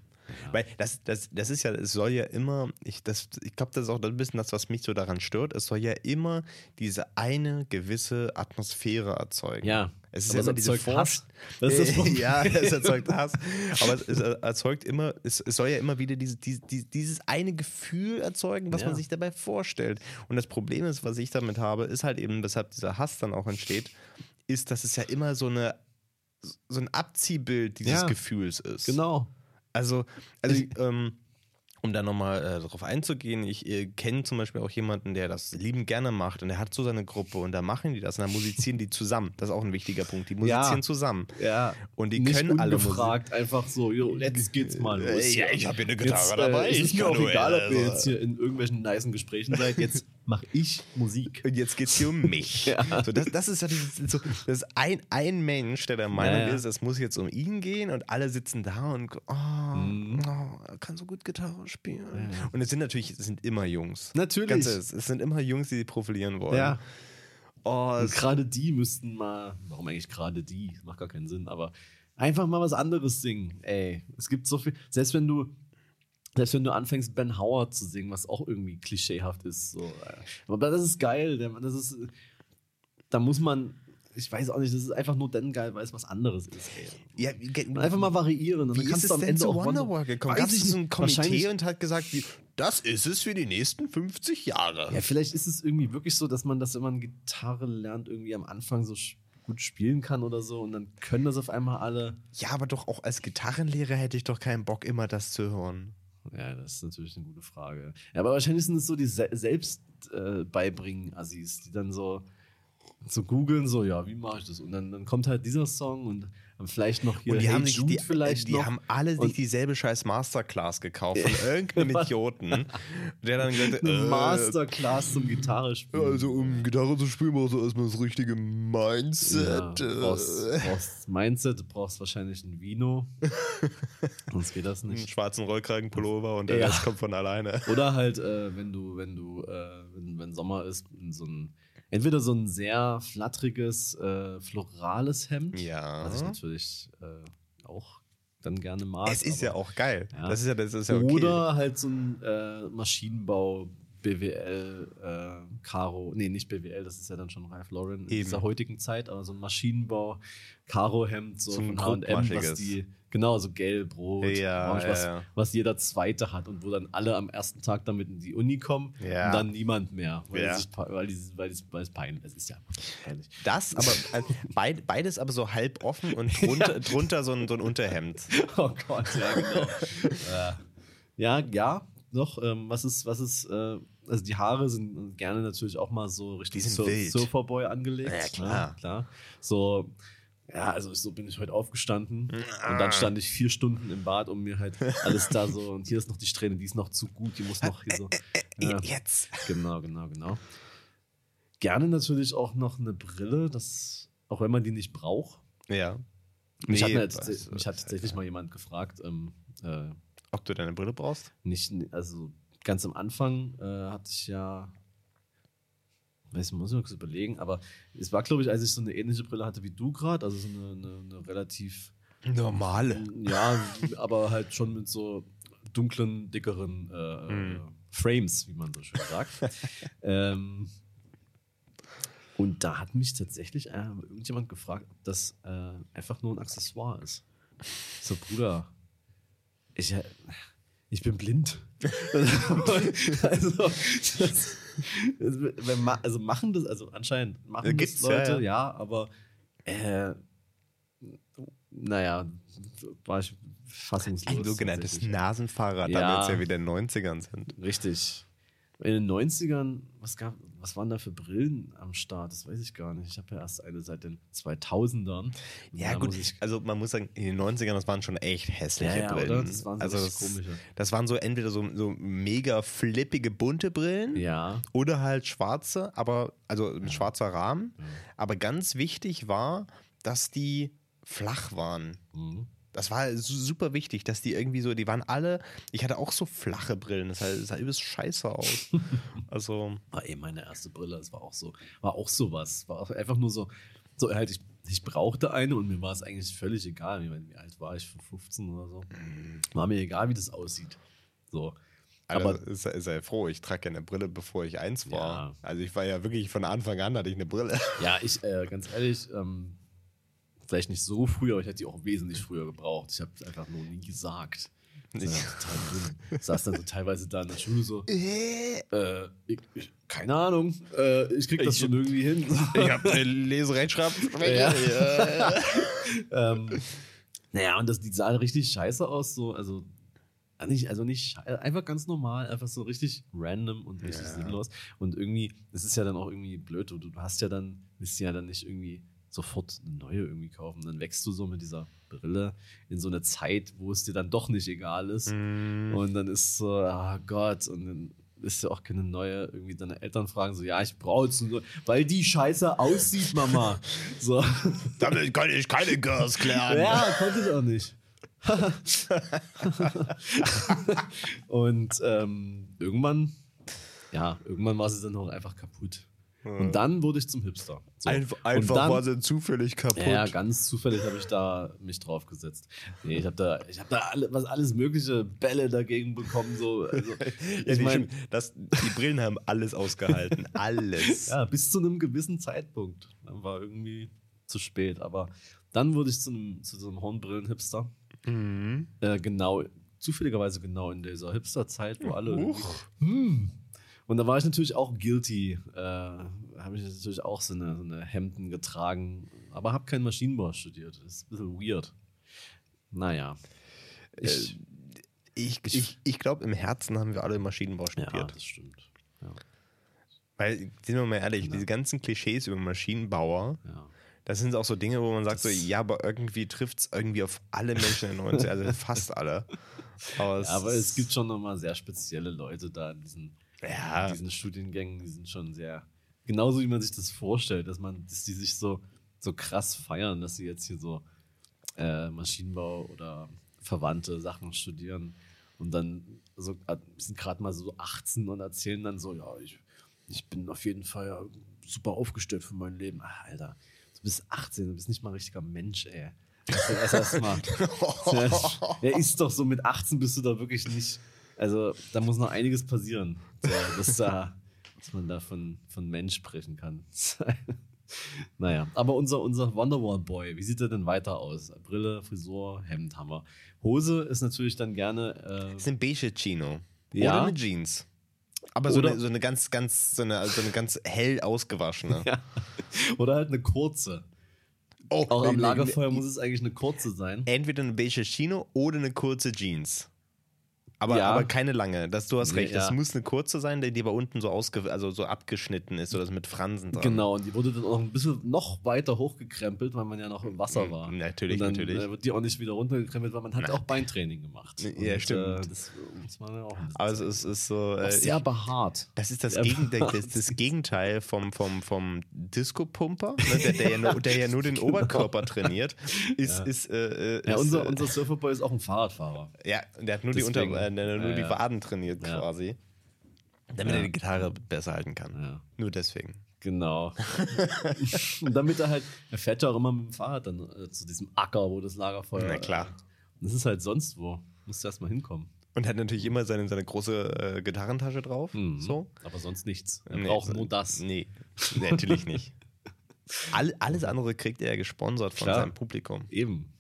A: Weil das, das, das ist ja, es soll ja immer, ich, das- ich glaube, das ist auch ein bisschen das, was mich so daran stört. Es soll ja immer diese eine gewisse Atmosphäre erzeugen.
B: Ja,
A: es ist
B: aber
A: ja immer diese
B: Hass. [LAUGHS] Das ist das [LAUGHS]
A: ja, es erzeugt Hass. Aber es, es erzeugt immer, es, es soll ja immer wieder diese, diese- dieses eine Gefühl erzeugen, was
B: Ja.
A: man sich dabei vorstellt. Und das Problem ist, was ich damit habe, ist halt eben, weshalb dieser Hass dann auch entsteht, ist, dass es ja immer so eine so ein Abziehbild dieses
B: Ja.
A: Gefühls ist.
B: Genau.
A: Also, also ähm, um da nochmal äh, darauf einzugehen, ich äh, kenne zum Beispiel auch jemanden, der das liebend gerne macht und der hat so seine Gruppe und da machen die das und dann musizieren die zusammen. Das ist auch ein wichtiger Punkt. Die musizieren
B: Ja.
A: zusammen.
B: Ja.
A: Und die
B: nicht
A: können alle
B: ungefragt, einfach so, jo, jetzt geht's mal los.
A: Äh, ja, ich hab hier eine Gitarre
B: jetzt,
A: dabei,
B: Äh, es
A: ich
B: ist mir auch egal, ob ihr jetzt hier in irgendwelchen nicen Gesprächen seid. Jetzt mache ich Musik.
A: Und jetzt geht es hier um mich. [LAUGHS] so, das, das ist ja dieses, so, das ist ein, ein Mensch, der der Meinung
B: Ja, ja.
A: ist, es muss jetzt um ihn gehen und alle sitzen da und oh,
B: Mhm.
A: oh, er kann so gut Gitarre spielen. Und es sind natürlich, es sind immer Jungs.
B: Natürlich.
A: Ganz es sind immer Jungs, die sich profilieren wollen.
B: Ja.
A: Oh,
B: Und gerade die müssten mal, warum eigentlich gerade die? Macht gar keinen Sinn, aber Einfach mal was anderes singen. Ey, es gibt so viel. Selbst wenn du, selbst wenn du anfängst, Ben Howard zu singen, was auch irgendwie klischeehaft ist. So. Aber das ist geil. Das ist, da muss man, ich weiß auch nicht, das ist einfach nur dann geil, weil es was anderes ist. Ey.
A: Ja,
B: einfach mal variieren. Und
A: Wie
B: dann
A: ist
B: kannst
A: es
B: du am Ende
A: zu Wonderwall gekommen? Gab es so ein. Komitee und hat gesagt, wie, das ist es für die nächsten 50 Jahre.
B: Ja, vielleicht ist es irgendwie wirklich so, dass man das, wenn man Gitarre lernt, irgendwie am Anfang so gut spielen kann oder so und dann können das auf einmal alle.
A: Ja, aber doch auch als Gitarrenlehrer hätte ich doch keinen Bock, immer das zu hören.
B: Ja, das ist natürlich eine gute Frage. Ja, aber wahrscheinlich sind es so die Se selbst äh, beibringen Assis, die dann so so googeln, so, ja, wie mache ich das? Und dann, dann kommt halt dieser Song und vielleicht noch hier
A: Und die
B: Hey
A: haben, sich, die,
B: vielleicht
A: die
B: noch.
A: haben alle sich dieselbe scheiß Masterclass gekauft von [LAUGHS] irgendeinem Idioten, der dann gesagt hat, äh,
B: Masterclass zum Gitarre spielen.
A: Also um Gitarre zu spielen, brauchst du erstmal das richtige Mindset.
B: Ja, du
A: äh.
B: brauchst, brauchst Mindset, du brauchst wahrscheinlich ein Vino. [LAUGHS] Sonst geht das
A: einen
B: nicht.
A: schwarzen Rollkragenpullover und der
B: Ja.
A: Rest kommt von alleine.
B: Oder halt, äh, wenn du, wenn du, äh, wenn, wenn Sommer ist, in so ein, entweder so ein sehr flatteriges, äh, florales Hemd,
A: Ja.
B: was ich natürlich äh, auch dann gerne mag.
A: Es ist ja
B: aber-
A: auch geil.
B: Ja.
A: Das ist ja, das ist ja okay.
B: Oder halt so ein äh, Maschinenbau, BWL, äh, Karo, nee, nicht BWL, das ist ja dann schon Ralph Lauren in
A: Eben.
B: dieser heutigen Zeit, aber so ein Maschinenbau, Karo-Hemd, so,
A: So ein
B: von H&M, was die, genau, so gelb, rot,
A: Ja,
B: orange,
A: ja,
B: was,
A: ja.
B: was jeder Zweite hat und wo dann alle am ersten Tag damit in die Uni kommen und dann niemand mehr, weil, sich, weil, die, weil, die, weil es peinlich ist. Ja peinlich.
A: Das, aber beid, beides aber so halb offen und [LAUGHS] drunter, drunter so, ein, so ein Unterhemd. [LAUGHS]
B: Oh Gott, ja, genau. äh, ja, ja, doch. Ähm, was ist, was ist, äh, also die Haare sind gerne natürlich auch mal so richtig Sur
A: wild.
B: Surferboy angelegt.
A: Ja, klar.
B: Ne? klar. So, ja, also so bin ich heute aufgestanden
A: Ah.
B: und dann stand ich vier Stunden im Bad, um mir halt alles da so, und hier ist noch die Strähne, die ist noch zu gut, die muss noch hier so. Ja.
A: Jetzt.
B: Genau, genau, genau. Gerne natürlich auch noch eine Brille, das, auch wenn man die nicht braucht.
A: Ja.
B: Mich hat,
A: Nee,
B: mir jetzt,
A: was-
B: mich
A: was-
B: hat tatsächlich mal jemand gefragt, ähm, äh,
A: Ob du deine Brille brauchst?
B: nicht, also ganz am Anfang äh, hatte ich ja, weiß ich, muss ich mal kurz überlegen, aber es war, glaube ich, als ich so eine ähnliche Brille hatte wie du gerade, also so eine, eine, eine relativ,
A: Normale.
B: ja, aber halt schon mit so dunklen, dickeren äh,
A: Mhm.
B: Frames, wie man so schön sagt. [LAUGHS] ähm, und da hat mich tatsächlich äh, irgendjemand gefragt, ob das äh, einfach nur ein Accessoire ist. So, Bruder, ich, äh, ich bin blind. [LAUGHS] also, das, das, also machen das, also anscheinend machen
A: Ja,
B: das
A: gibt's, ja,
B: Leute,
A: ja.
B: ja, aber äh, naja, war ich fassungslos.
A: Ein sogenanntes. Nasenfahrrad,
B: Ja.
A: da wir jetzt ja wieder in den 90ern sind.
B: Richtig. In den 90ern, was, gab, was waren da für Brillen am Start? Das weiß ich gar nicht. Ich habe ja erst eine seit den 2000ern.
A: Ja,
B: Da
A: gut,
B: ich-
A: also man muss sagen, in den 90ern, das waren schon echt hässliche
B: Ja, ja,
A: Brillen.
B: oder? Das waren so
A: also das,
B: komische.
A: das waren so entweder so, so mega flippige bunte Brillen
B: Ja.
A: oder halt schwarze, aber also ein schwarzer Rahmen. Aber ganz wichtig war, dass die flach waren.
B: Mhm.
A: Das war su- super wichtig, dass die irgendwie so, die waren alle, ich hatte auch so flache Brillen, das sah, das sah übelst scheiße aus. [LAUGHS] also,
B: War eh meine erste Brille. Das war auch so, war auch sowas. War einfach nur so, so halt, ich, ich brauchte eine und mir war es eigentlich völlig egal. Wie, wie alt war ich? 15 oder so. War mir egal, wie das aussieht. So.
A: aber
B: Aber
A: sei, sei froh, ich trage ja eine Brille, bevor ich eins war.
B: Ja.
A: Also ich war ja wirklich von Anfang an hatte ich eine Brille.
B: Ja, ich, äh, ganz ehrlich, ähm, vielleicht nicht so früh, aber ich hätte die auch wesentlich früher gebraucht. Ich habe es einfach nur nie gesagt. Ist ja total dumm. Saß dann so teilweise da in der Schule so, äh, ich, ich, keine Ahnung, äh, ich krieg das
A: Ich-
B: schon irgendwie hin.
A: Ich habe eine Leserechtschreibschwäche. [LAUGHS]
B: Ja.
A: Ja. [LAUGHS]
B: ähm, naja, und das, die sah richtig scheiße aus, so, also nicht, also nicht schei- einfach ganz normal, einfach so richtig random und richtig
A: Ja.
B: sinnlos. Und irgendwie, es ist ja dann auch irgendwie blöd, du, du hast ja dann, willst ja dann nicht irgendwie sofort eine neue irgendwie kaufen. Dann wächst du so mit dieser Brille in so eine Zeit, wo es dir dann doch nicht egal ist.
A: Mhm.
B: Und dann ist so, ah Gott, und dann ist ja auch keine neue, irgendwie deine Eltern fragen so, ja, ich brauche jetzt so, weil die scheiße aussieht, Mama. [LAUGHS] So.
A: Damit kann ich keine Girls klären.
B: Ja, konnte ich auch nicht. [LAUGHS] und ähm, irgendwann, ja, irgendwann war sie dann auch einfach kaputt. Und dann wurde ich zum Hipster. So.
A: Einfach,
B: Und
A: einfach
B: dann-
A: war sie zufällig kaputt.
B: Ja, ganz zufällig habe ich da mich drauf gesetzt. Nee, ich habe da, ich hab da alle, was alles mögliche Bälle dagegen bekommen. So. Also, [LAUGHS]
A: Ja,
B: ich
A: die,
B: mein,
A: stimmt. das, die Brillen haben alles ausgehalten. [LAUGHS] Alles.
B: ja, bis zu einem gewissen Zeitpunkt. Dann war irgendwie zu spät. Aber dann wurde ich zu, einem, zu so einem Hornbrillen-Hipster.
A: Mhm.
B: Äh, genau, zufälligerweise genau in dieser Hipster-Zeit, wo alle.
A: Huch.
B: Hm. Und da war ich natürlich auch guilty. Äh, habe ich natürlich auch so eine, so eine Hemden getragen, aber habe keinen Maschinenbau studiert. Das ist ein bisschen weird. Naja. Ich,
A: Ich, ich, ich glaube, im Herzen haben wir alle Maschinenbau
B: ja,
A: studiert.
B: das stimmt. Ja,
A: Weil, sind wir mal ehrlich, diese ganzen Klischees über Maschinenbauer,
B: ja.
A: das sind auch so Dinge, wo man sagt, so, ja, aber irgendwie trifft es irgendwie auf alle Menschen in den 90 also fast alle. Aber es, [LAUGHS]
B: Ja, aber es gibt schon nochmal sehr spezielle Leute da in diesen,
A: Ja.
B: in diesen Studiengängen, die sind schon sehr, genauso wie man sich das vorstellt, dass man, dass die sich so, so krass feiern, dass sie jetzt hier so äh, Maschinenbau oder verwandte Sachen studieren und dann so äh, sind gerade mal so 18 und erzählen dann so, ja, ich, ich bin auf jeden Fall super aufgestellt für mein Leben. Ach, Alter, du bist 18, du bist nicht mal ein richtiger Mensch, ey. Also erst mal. [LAUGHS] Ja, ist doch so, mit 18 bist du da wirklich nicht. Also, da muss noch einiges passieren, so, dass, da, dass man da von, von Mensch sprechen kann. [LAUGHS] naja, aber unser, unser Wonderwall-Boy, wie sieht er denn weiter aus? Brille, Frisur, Hemd haben wir. Hose ist natürlich dann gerne. Äh,
A: Es ist ein beige Chino.
B: Ja.
A: Oder eine Jeans. Aber so eine, so eine ganz, ganz, so eine, so eine ganz hell ausgewaschene. [LAUGHS]
B: ja. Oder halt eine kurze.
A: Oh,
B: Auch am Lagerfeuer muss es eigentlich eine kurze sein.
A: Entweder eine beige Chino oder eine kurze Jeans. Aber,
B: Ja.
A: aber keine lange. Das, du hast recht. Das
B: ja.
A: muss eine kurze sein, die, die aber unten so ausge, also so abgeschnitten ist oder so mit Fransen dran.
B: Genau, und die wurde dann auch ein bisschen noch weiter hochgekrempelt, weil man ja noch im Wasser
A: Mm,
B: war.
A: natürlich,
B: dann,
A: natürlich.
B: Äh, wird die auch nicht wieder runtergekrempelt, weil man hat
A: Na.
B: auch Beintraining gemacht.
A: Ja,
B: Und,
A: stimmt.
B: Äh, das muss man ja auch.
A: Aber es ist, ist so. Äh,
B: sehr behaart.
A: das ist das, Gegenteil, das, das Gegenteil vom, vom, vom Disco-Pumper, ne, der, der, ja nur, der ja nur den [LAUGHS]
B: Genau.
A: Oberkörper trainiert. Ist,
B: Ja.
A: ist, äh, äh,
B: Ja,
A: ist,
B: unser,
A: äh,
B: unser Surferboy ist auch ein Fahrradfahrer.
A: Ja, der hat nur, die,
B: Deswegen.
A: Unter, der hat nur
B: Ja,
A: die. Waden trainiert
B: Ja.
A: quasi. Damit
B: Ja.
A: er die Gitarre besser halten kann.
B: Ja,
A: Nur deswegen.
B: genau. [LAUGHS] und damit er halt, er fährt ja auch immer mit dem Fahrrad dann äh, zu diesem Acker, wo das Lagerfeuer
A: Na klar.
B: Äh, und das ist halt sonst wo. Musst du erst mal hinkommen.
A: Und hat natürlich immer seine, seine große äh, Gitarrentasche drauf.
B: Mhm.
A: So.
B: Aber sonst nichts. Er
A: Nee,
B: braucht
A: so-
B: nur das.
A: Nee, nee natürlich nicht. [LAUGHS] All, alles andere kriegt er gesponsert von
B: Klar.
A: seinem Publikum.
B: Eben.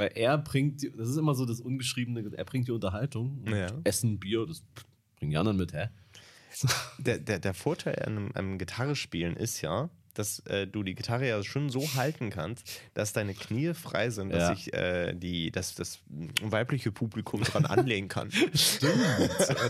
B: Weil er bringt, das ist immer so das Ungeschriebene, er bringt die Unterhaltung.
A: Ja.
B: Essen, Bier, das bringen die anderen mit, hä? [LAUGHS]
A: Der, der, der Vorteil an einem, einem Gitarrespielen ist ja, dass äh, du die Gitarre ja schon so halten kannst, dass deine Knie frei sind, dass
B: Ja.
A: sich äh, die, dass das weibliche Publikum dran [LAUGHS] anlehnen kann. [LAUGHS]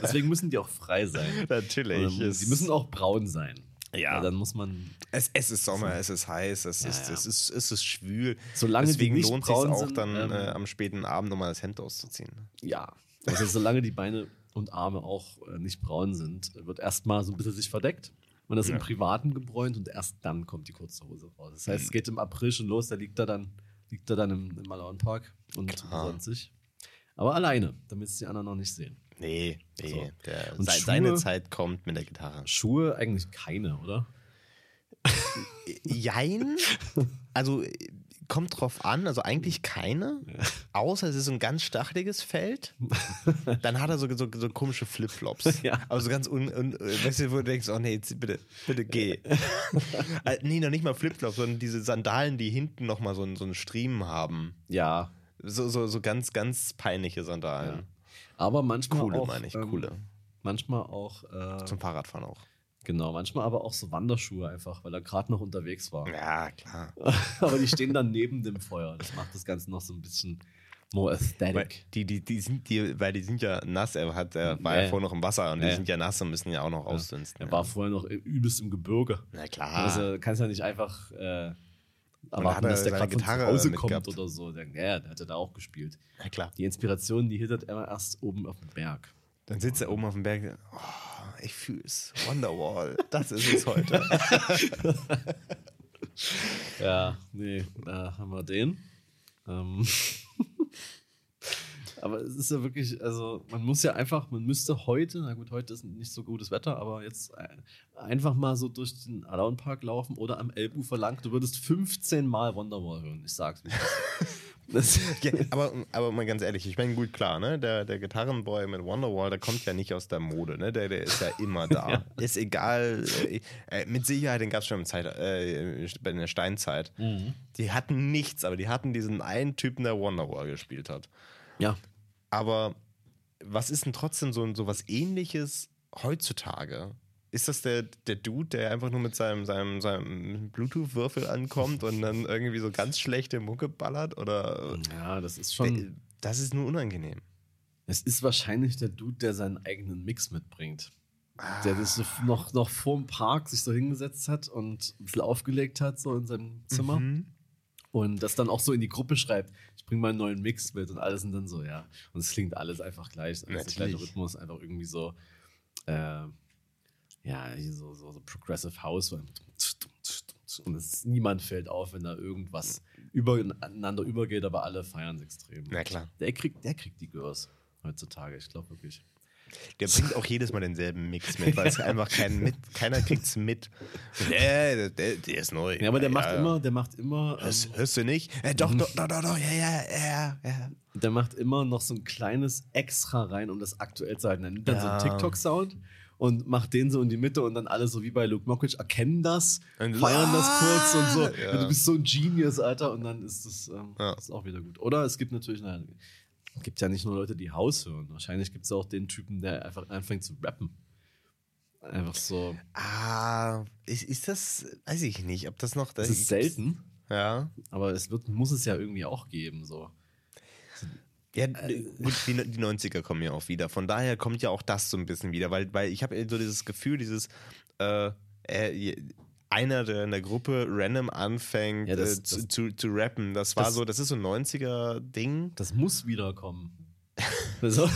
B: Deswegen müssen die auch frei sein.
A: Natürlich.
B: Ähm, Sie müssen auch braun sein.
A: Ja.
B: Weil dann muss man,
A: Es, es ist Sommer, es ist heiß, es,
B: Ja,
A: ist,
B: ja.
A: Es, ist, es ist schwül.
B: Solange die
A: Deswegen
B: nicht
A: lohnt es sich auch
B: sind,
A: dann
B: ähm,
A: äh, am späten Abend nochmal das Hemd auszuziehen.
B: ja. Also solange die Beine und Arme auch äh, nicht braun sind, wird erstmal so ein bisschen sich verdeckt. Man das
A: Ja.
B: im Privaten gebräunt und erst dann kommt die kurze Hose raus. Das
A: Mhm.
B: heißt, es geht im April schon los, da liegt er dann, liegt er dann im, im Malauenpark und
A: Klar.
B: sonst sich. Aber alleine, damit es die anderen noch nicht sehen.
A: Nee, nee.
B: So.
A: Der,
B: Und Schuhe?
A: seine Zeit kommt mit der Gitarre.
B: Schuhe eigentlich keine, oder?
A: Jein. Also kommt drauf an, also eigentlich keine. Außer es ist so ein ganz stacheliges Feld. Dann hat er so, so, so komische Flipflops. [LAUGHS]
B: Ja.
A: Aber so ganz un, un, weißt du, wo du denkst, oh nee, jetzt bitte, bitte geh. [LAUGHS] äh, nee, noch nicht mal Flipflops, sondern diese Sandalen, die hinten nochmal so, einen- so einen Striemen haben.
B: Ja.
A: So, so, so ganz, ganz peinliche Sandalen.
B: ja. Aber manchmal
A: Coole,
B: auch.
A: meine ich,
B: ähm,
A: coole.
B: Manchmal auch, äh,
A: Zum Fahrradfahren auch.
B: genau, manchmal aber auch so Wanderschuhe einfach, weil er gerade noch unterwegs war.
A: Ja, klar. [LAUGHS]
B: aber die stehen dann neben dem Feuer. Das macht das Ganze noch so ein bisschen more
A: Weil
B: aesthetic.
A: die, die, die sind, die, weil die sind ja nass, er hat, er war ja
B: Nee.
A: vorher noch im Wasser und die
B: Nee.
A: sind ja nass und müssen ja auch noch ausdünsten.
B: Er war vorher noch übelst im Gebirge.
A: Na klar.
B: Also kannst ja nicht einfach äh, erwarten,
A: er
B: dass der
A: seine
B: gerade von zu
A: Gitarre
B: Hause kommt oder so. Ja, der hat ja da auch gespielt.
A: Na klar.
B: Die Inspiration, die hittet immer erst oben auf dem Berg.
A: Dann sitzt er oben auf dem Berg. Oh, ich fühl's. Wonderwall. Das ist es heute. [LAUGHS]
B: Ja, nee, da haben wir den. Ähm. [LAUGHS] Aber es ist ja wirklich, also man muss ja einfach, man müsste heute, na gut, heute ist nicht so gutes Wetter, aber jetzt einfach mal so durch den Alaun Park laufen oder am Elbufer lang. Du würdest 15 Mal Wonderwall hören, ich sag's mir. [LAUGHS]
A: ja, aber, aber mal ganz ehrlich, ich meine, gut, klar, ne? Der, der Gitarrenboy mit Wonderwall, der kommt ja nicht aus der Mode, ne? Der, der ist ja immer da. [LAUGHS] ja. Ist egal, äh, äh mit Sicherheit, den gab es schon im Zeit, äh, in der Steinzeit. Mhm. Die hatten nichts, aber die hatten diesen einen Typen, der Wonderwall gespielt hat.
B: Ja.
A: Aber was ist denn trotzdem so, so was ähnliches heutzutage? Ist das der, der Dude, der einfach nur mit seinem, seinem, seinem Bluetooth-Würfel ankommt und dann irgendwie so ganz schlechte Mucke ballert? Oder
B: ja, das ist schon.
A: Das ist nur unangenehm.
B: Es ist wahrscheinlich der Dude, der seinen eigenen Mix mitbringt. Ah. Der das noch, noch vor dem Park sich so hingesetzt hat und ein bisschen aufgelegt hat, so in seinem Zimmer. Mhm. Und das dann auch so in die Gruppe schreibt, ich bringe mal einen neuen Mix mit und alles sind dann so, ja. Und es klingt alles einfach gleich. Also der gleiche Rhythmus, einfach irgendwie so. Äh, ja, so, so, so Progressive House. Und es, niemand fällt auf, wenn da irgendwas übereinander übergeht, aber alle feiern es extrem.
A: Na klar.
B: Der kriegt, der kriegt die Girls heutzutage, ich glaube wirklich.
A: Der bringt auch jedes Mal denselben Mix mit, weil es einfach kein mit, keiner kriegt es mit. Der, der, der, ist neu.
B: Ja, aber der ja, macht ja. immer, der macht immer.
A: Hörst, ähm, hörst du nicht? Äh, doch, doch, doch, doch, doch, ja, ja, ja, ja.
B: Der macht immer noch so ein kleines Extra rein, um das aktuell zu halten. Er nimmt dann ja. so einen TikTok-Sound und macht den so in die Mitte und dann alle so wie bei Luke Mockridge erkennen das, und feiern das kurz und so. Ja. Ja, du bist so ein Genius, Alter, und dann ist das, ähm, ja. ist auch wieder gut. Oder es gibt natürlich, naja, gibt ja nicht nur Leute, die Haus hören. Wahrscheinlich gibt es auch den Typen, der einfach anfängt zu rappen. Einfach so.
A: Ah, ist, ist das, weiß ich nicht, ob das noch.
B: Das ist selten.
A: Ja.
B: Aber es wird, muss es ja irgendwie auch geben, so.
A: Ja, gut, die, die 90er kommen ja auch wieder. Von daher kommt ja auch das so ein bisschen wieder, weil, weil ich habe so dieses Gefühl, dieses äh, äh, einer, der in der Gruppe random anfängt ja, das, äh, zu, das, zu, zu, rappen. Das war das, so, das ist so ein 90er-Ding.
B: Das muss wiederkommen. [LAUGHS]
A: so.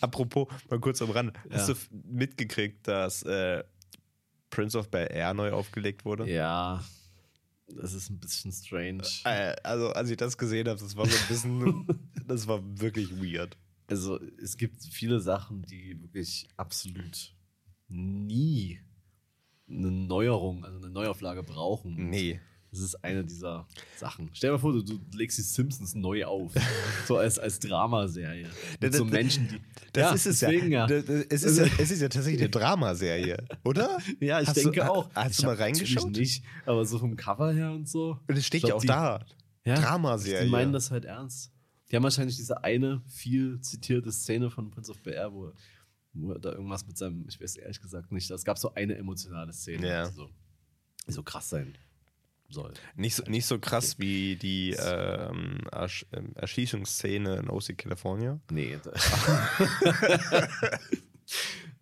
A: Apropos, mal kurz am Rand. Ja. Hast du mitgekriegt, dass äh, Prince of Bel Air neu aufgelegt wurde?
B: Ja. Das ist ein bisschen strange.
A: Äh, also, als ich das gesehen habe, das war so ein bisschen, [LAUGHS] das war wirklich weird.
B: Also, es gibt viele Sachen, die wirklich absolut nie eine Neuerung, also eine Neuauflage brauchen.
A: Nee.
B: Das ist eine dieser Sachen. Stell dir mal vor, du, du legst die Simpsons neu auf. [LAUGHS] so als, als Dramaserie. Mit so Menschen, die.
A: Das ja, ist es deswegen, ja. ja. Es, ist ja. es ist ja tatsächlich eine Dramaserie, oder? [LAUGHS]
B: Ja, ich hast denke
A: du,
B: auch.
A: Hast ich du mal reingeschaut?
B: nicht, aber so vom Cover her und so.
A: Und es steht ja auch die, da. Ja, Dramaserie.
B: Die meinen das halt ernst. Die haben wahrscheinlich diese eine viel zitierte Szene von Prince of BR, wo, wo er da irgendwas mit seinem, ich weiß ehrlich gesagt nicht, es gab so eine emotionale Szene,
A: ja.
B: die so, so krass sein soll.
A: Nicht so, nicht so krass wie die ähm, Ersch ähm, Erschießungsszene in OC California.
B: Nee. [LAUGHS]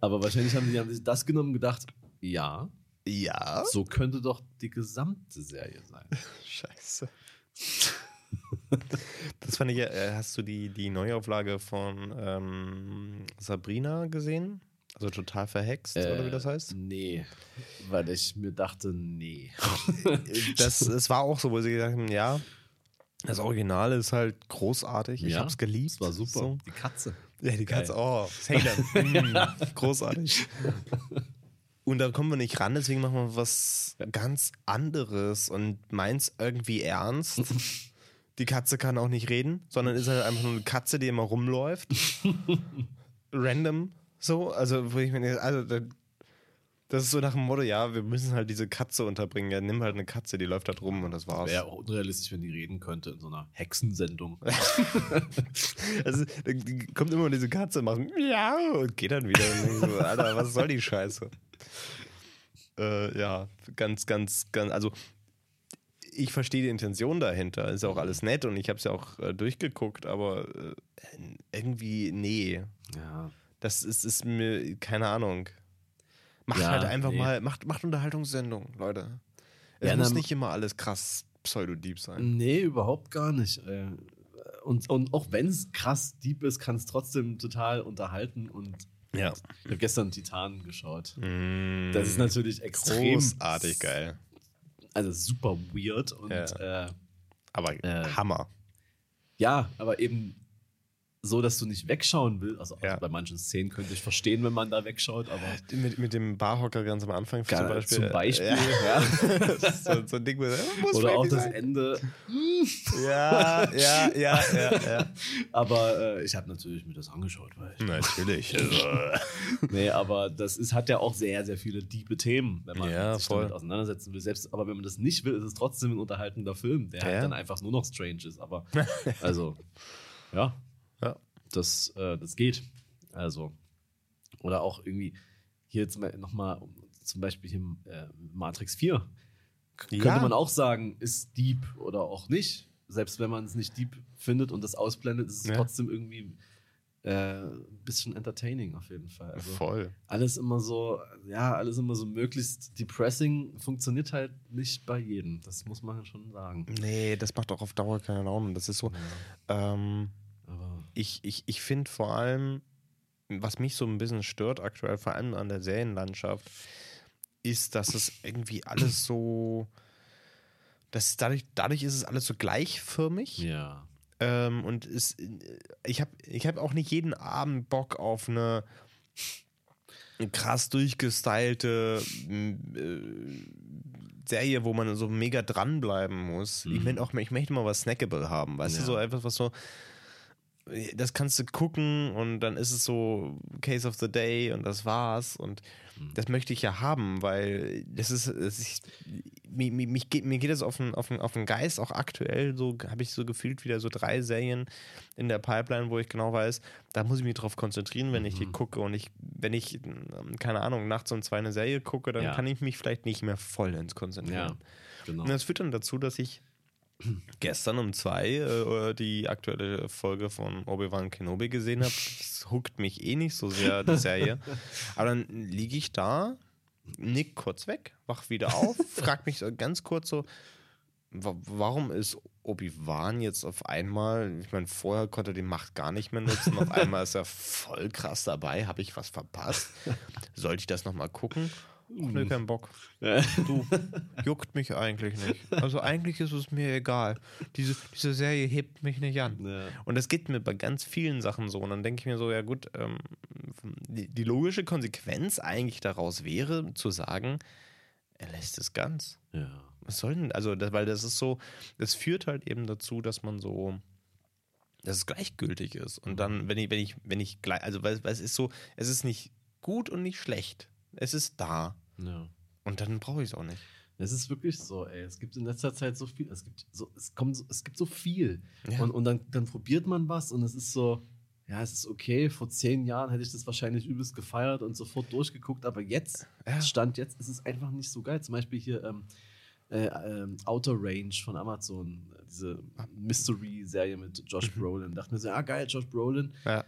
B: Aber wahrscheinlich haben die, haben sich das genommen und gedacht, ja.
A: Ja.
B: So könnte doch die gesamte Serie sein. [LAUGHS]
A: Scheiße. Das fand ich, äh, hast du die, die Neuauflage von ähm, Sabrina gesehen? Also total verhext, äh, oder wie das heißt?
B: Nee, weil ich mir dachte, nee. [LAUGHS]
A: das, es war auch so, wo sie gesagt haben, ja, das Original ist halt großartig. Ich
B: ja,
A: hab's geliebt.
B: Das war super. So. Die Katze.
A: Ja, die Katze, Geil. oh, Sailor. [LAUGHS] mm, großartig. Und da kommen wir nicht ran, deswegen machen wir was ganz anderes und meins irgendwie ernst. [LAUGHS] Die Katze kann auch nicht reden, sondern ist halt einfach nur eine Katze, die immer rumläuft. [LAUGHS] Random. So, also, wo ich mir, also, das ist so nach dem Motto, ja, wir müssen halt diese Katze unterbringen. Ja, nimm halt eine Katze, die läuft halt rum und das war's.
B: Wäre auch unrealistisch, wenn die reden könnte in so einer Hexensendung. [LAUGHS]
A: also, da kommt immer diese Katze, macht ja und geht dann wieder. So, Alter, was soll die Scheiße? Äh, ja, ganz, ganz, ganz, also ich verstehe die Intention dahinter. Ist auch alles nett und ich habe es ja auch äh, durchgeguckt, aber äh, irgendwie, nee.
B: Ja.
A: Das ist, ist mir, keine Ahnung. Macht ja, halt einfach nee. mal, macht, macht Unterhaltungssendung, Leute. Es ja, muss nicht immer alles krass pseudo-deep sein.
B: Nee, überhaupt gar nicht. Äh, und, und auch wenn es krass deep ist, kann es trotzdem total unterhalten und
A: ja.
B: Ich habe gestern Titan geschaut.
A: Mm,
B: das ist natürlich extrem
A: großartig geil.
B: Also super weird und
A: ja.
B: äh,
A: aber äh, Hammer.
B: Ja, aber eben so, dass du nicht wegschauen willst. Also,
A: Ja.
B: also bei manchen Szenen könnte ich verstehen, wenn man da wegschaut, aber
A: Mit, mit dem Barhocker ganz am Anfang zum Beispiel.
B: zum Beispiel,
A: Ja.
B: ja. [LAUGHS]
A: so, so ein Ding, wo muss
B: oder auch das
A: sein.
B: Ende. [LAUGHS]
A: Ja, ja, ja, ja, ja.
B: Aber äh, ich habe natürlich mir das angeschaut, weil ich
A: Natürlich. [LAUGHS] Also,
B: Nee, aber das ist, hat ja auch sehr, sehr viele diepe Themen, wenn man
A: Ja,
B: sich
A: voll.
B: damit auseinandersetzen will. Selbst, aber wenn man das nicht will, ist es trotzdem ein unterhaltender Film, der halt dann einfach nur noch strange ist. Aber also, ja,
A: Ja.
B: das, äh, das geht. Also, oder auch irgendwie hier jetzt mal nochmal zum Beispiel hier äh, Matrix 4. K-
A: Ja.
B: Könnte man auch sagen, ist deep oder auch nicht. Selbst wenn man es nicht deep findet und das ausblendet, ist es
A: Ja.
B: trotzdem irgendwie äh, ein bisschen entertaining auf jeden Fall. Also,
A: Voll.
B: alles immer so, ja, alles immer so möglichst depressing funktioniert halt nicht bei jedem. Das muss man schon sagen.
A: Nee, das macht auch auf Dauer keine Laune. Das ist so. Ähm,
B: Aber
A: ich ich, ich finde vor allem, was mich so ein bisschen stört aktuell, vor allem an der Serienlandschaft, ist, dass es irgendwie alles so. Das, dadurch, dadurch ist es alles so gleichförmig.
B: ja.
A: Ähm, und es, ich habe ich hab auch nicht jeden Abend Bock auf eine krass durchgestylte äh, Serie, wo man so mega dranbleiben muss. Ich,
B: Mhm.
A: mein auch, ich möchte mal was Snackable haben. Weißt du,
B: Ja.
A: so etwas, was so. Das kannst du gucken und dann ist es so Case of the Day und das war's. Und
B: Mhm.
A: das möchte ich ja haben, weil das ist, das ist mir, mir, mich geht, mir geht das auf den, auf, den, auf den Geist, auch aktuell, so habe ich so gefühlt wieder so drei Serien in der Pipeline, wo ich genau weiß, da muss ich mich drauf konzentrieren, wenn ich die
B: Mhm.
A: gucke. Und ich, wenn ich, ähm, keine Ahnung, nachts um zwei eine Serie gucke, dann
B: Ja.
A: kann ich mich vielleicht nicht mehr vollends konzentrieren.
B: Ja, genau.
A: Und das führt dann dazu, dass ich gestern um zwei äh, die aktuelle Folge von Obi-Wan Kenobi gesehen habe. Das huckt mich eh nicht so sehr, die [LAUGHS] Serie. Aber dann liege ich da, nick kurz weg, wach wieder auf, [LAUGHS] frag mich ganz kurz so, wa- warum ist Obi-Wan jetzt auf einmal, ich meine, vorher konnte er die Macht gar nicht mehr nutzen, auf einmal ist er voll krass dabei, habe ich was verpasst? Sollte ich das nochmal gucken? Ach, nee, kein Bock. Du, [LAUGHS] juckt mich eigentlich nicht. Also eigentlich ist es mir egal. Diese, diese Serie hebt mich nicht an.
B: Ja.
A: Und das geht mir bei ganz vielen Sachen so. Und dann denke ich mir so, ja gut, ähm, die, die logische Konsequenz eigentlich daraus wäre, zu sagen, er lässt es ganz.
B: ja.
A: Was soll denn, also, das, weil das ist so, das führt halt eben dazu, dass man so, dass es gleichgültig ist. Und dann, wenn ich, wenn ich, wenn ich gleich, also, weil, weil es ist so, es ist nicht gut und nicht schlecht. Es ist da.
B: ja.
A: Und dann brauche ich es auch nicht.
B: Es ist wirklich so, ey. Es gibt in letzter Zeit so viel. Es gibt so, es kommt so, es gibt so viel.
A: Ja.
B: Und, und dann, dann probiert man was und es ist so, ja, es ist okay. Vor zehn Jahren hätte ich das wahrscheinlich übelst gefeiert und sofort durchgeguckt, aber jetzt,
A: Ja.
B: Stand jetzt, ist es einfach nicht so geil. Zum Beispiel hier ähm, äh, ähm, Outer Range von Amazon, diese Mystery-Serie mit Josh Brolin. Dachte mir so, ja, geil, Josh Brolin.
A: Ja.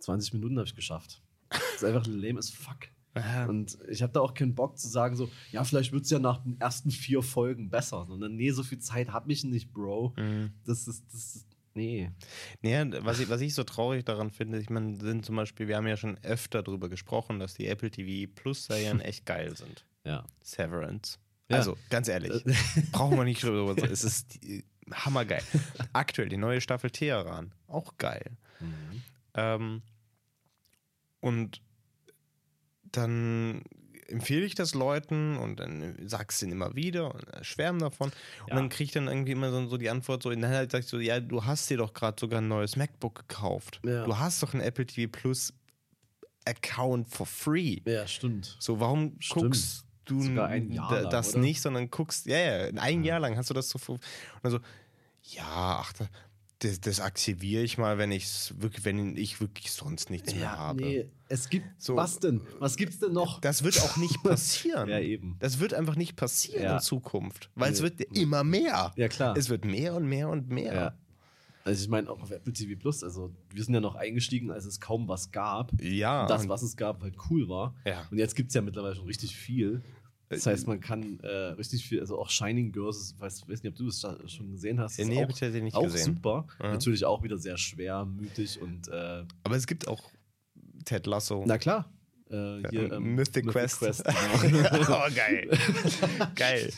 B: 20 Minuten habe ich geschafft. Das ist einfach lame as fuck.
A: Ja.
B: Und ich habe da auch keinen Bock zu sagen, so, ja, vielleicht wird es ja nach den ersten vier Folgen besser. Sondern, nee, so viel Zeit habe ich nicht, Bro.
A: Mhm.
B: Das ist, das ist, nee.
A: Nee, was ich, was ich so traurig daran finde, ich meine, sind zum Beispiel, wir haben ja schon öfter darüber gesprochen, dass die Apple TV Plus Serien echt geil sind. [LAUGHS]
B: Ja.
A: Severance.
B: Ja.
A: Also, ganz ehrlich, brauchen wir nicht drüber. Es ist hammergeil. [LAUGHS] Aktuell die neue Staffel Teheran. Auch geil.
B: Mhm.
A: Ähm, und dann empfehle ich das Leuten und dann sagst du ihnen immer wieder und schwärmen davon. Und
B: Ja.
A: dann kriege ich dann irgendwie immer so, so die Antwort so, dann halt sagst du, ja, du hast dir doch gerade sogar ein neues MacBook gekauft.
B: Ja.
A: Du hast doch einen Apple TV Plus Account for free.
B: Ja, stimmt.
A: So, warum
B: Stimmt.
A: guckst du
B: ein lang,
A: das
B: oder?
A: nicht, sondern guckst, ja, ja, ein Jahr lang hast du das so. Und dann so, ja, ach, da- das, das aktiviere ich mal, wenn ich wirklich, wenn ich wirklich sonst nichts mehr
B: Ja,
A: habe.
B: nee, es gibt,
A: So,
B: was denn? Was gibt's denn noch?
A: Das wird auch nicht [LAUGHS] passieren.
B: Ja, eben.
A: Das wird einfach nicht passieren
B: Ja.
A: in Zukunft, weil es
B: Nee.
A: wird immer mehr.
B: Ja, klar.
A: Es wird mehr und mehr und mehr.
B: Ja. Also ich meine auch auf Apple TV Plus, also wir sind ja noch eingestiegen, als es kaum was gab.
A: Ja.
B: Und das, was es gab, halt cool war.
A: Ja.
B: Und jetzt gibt es ja mittlerweile schon richtig viel. Das heißt, man kann äh, richtig viel, also auch Shining Girls, ich weiß, weiß nicht, ob du es schon gesehen hast.
A: Ja, nee,
B: auch,
A: hab ich tatsächlich nicht
B: auch
A: gesehen.
B: super.
A: Ja.
B: Natürlich auch wieder sehr schwer, mütig und äh,
A: Aber es gibt auch Ted Lasso.
B: na klar. Äh, hier, ähm,
A: Mythic, Quest.
B: genau. [LAUGHS]
A: oh, geil. [LAUGHS] geil.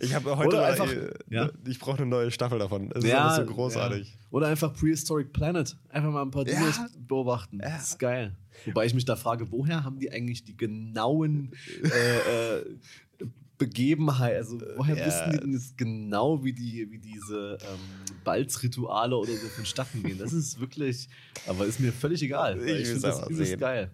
A: Ich habe heute
B: Oder einfach-
A: äh,
B: ja.
A: ich brauche eine neue Staffel davon. Ist
B: Ja,
A: alles so großartig.
B: Ja. Oder einfach Prehistoric Planet. Einfach mal ein paar. Dinos beobachten. Das ist geil. Wobei ich mich da frage, woher haben die eigentlich die genauen äh, äh, Begebenheiten? Also, woher
A: Ja.
B: wissen die denn jetzt genau, wie, die, wie diese ähm, Balzrituale oder so vonstatten gehen? Das ist wirklich, aber ist mir völlig egal.
A: Ich
B: Ich, finde das
A: sehen.
B: geil.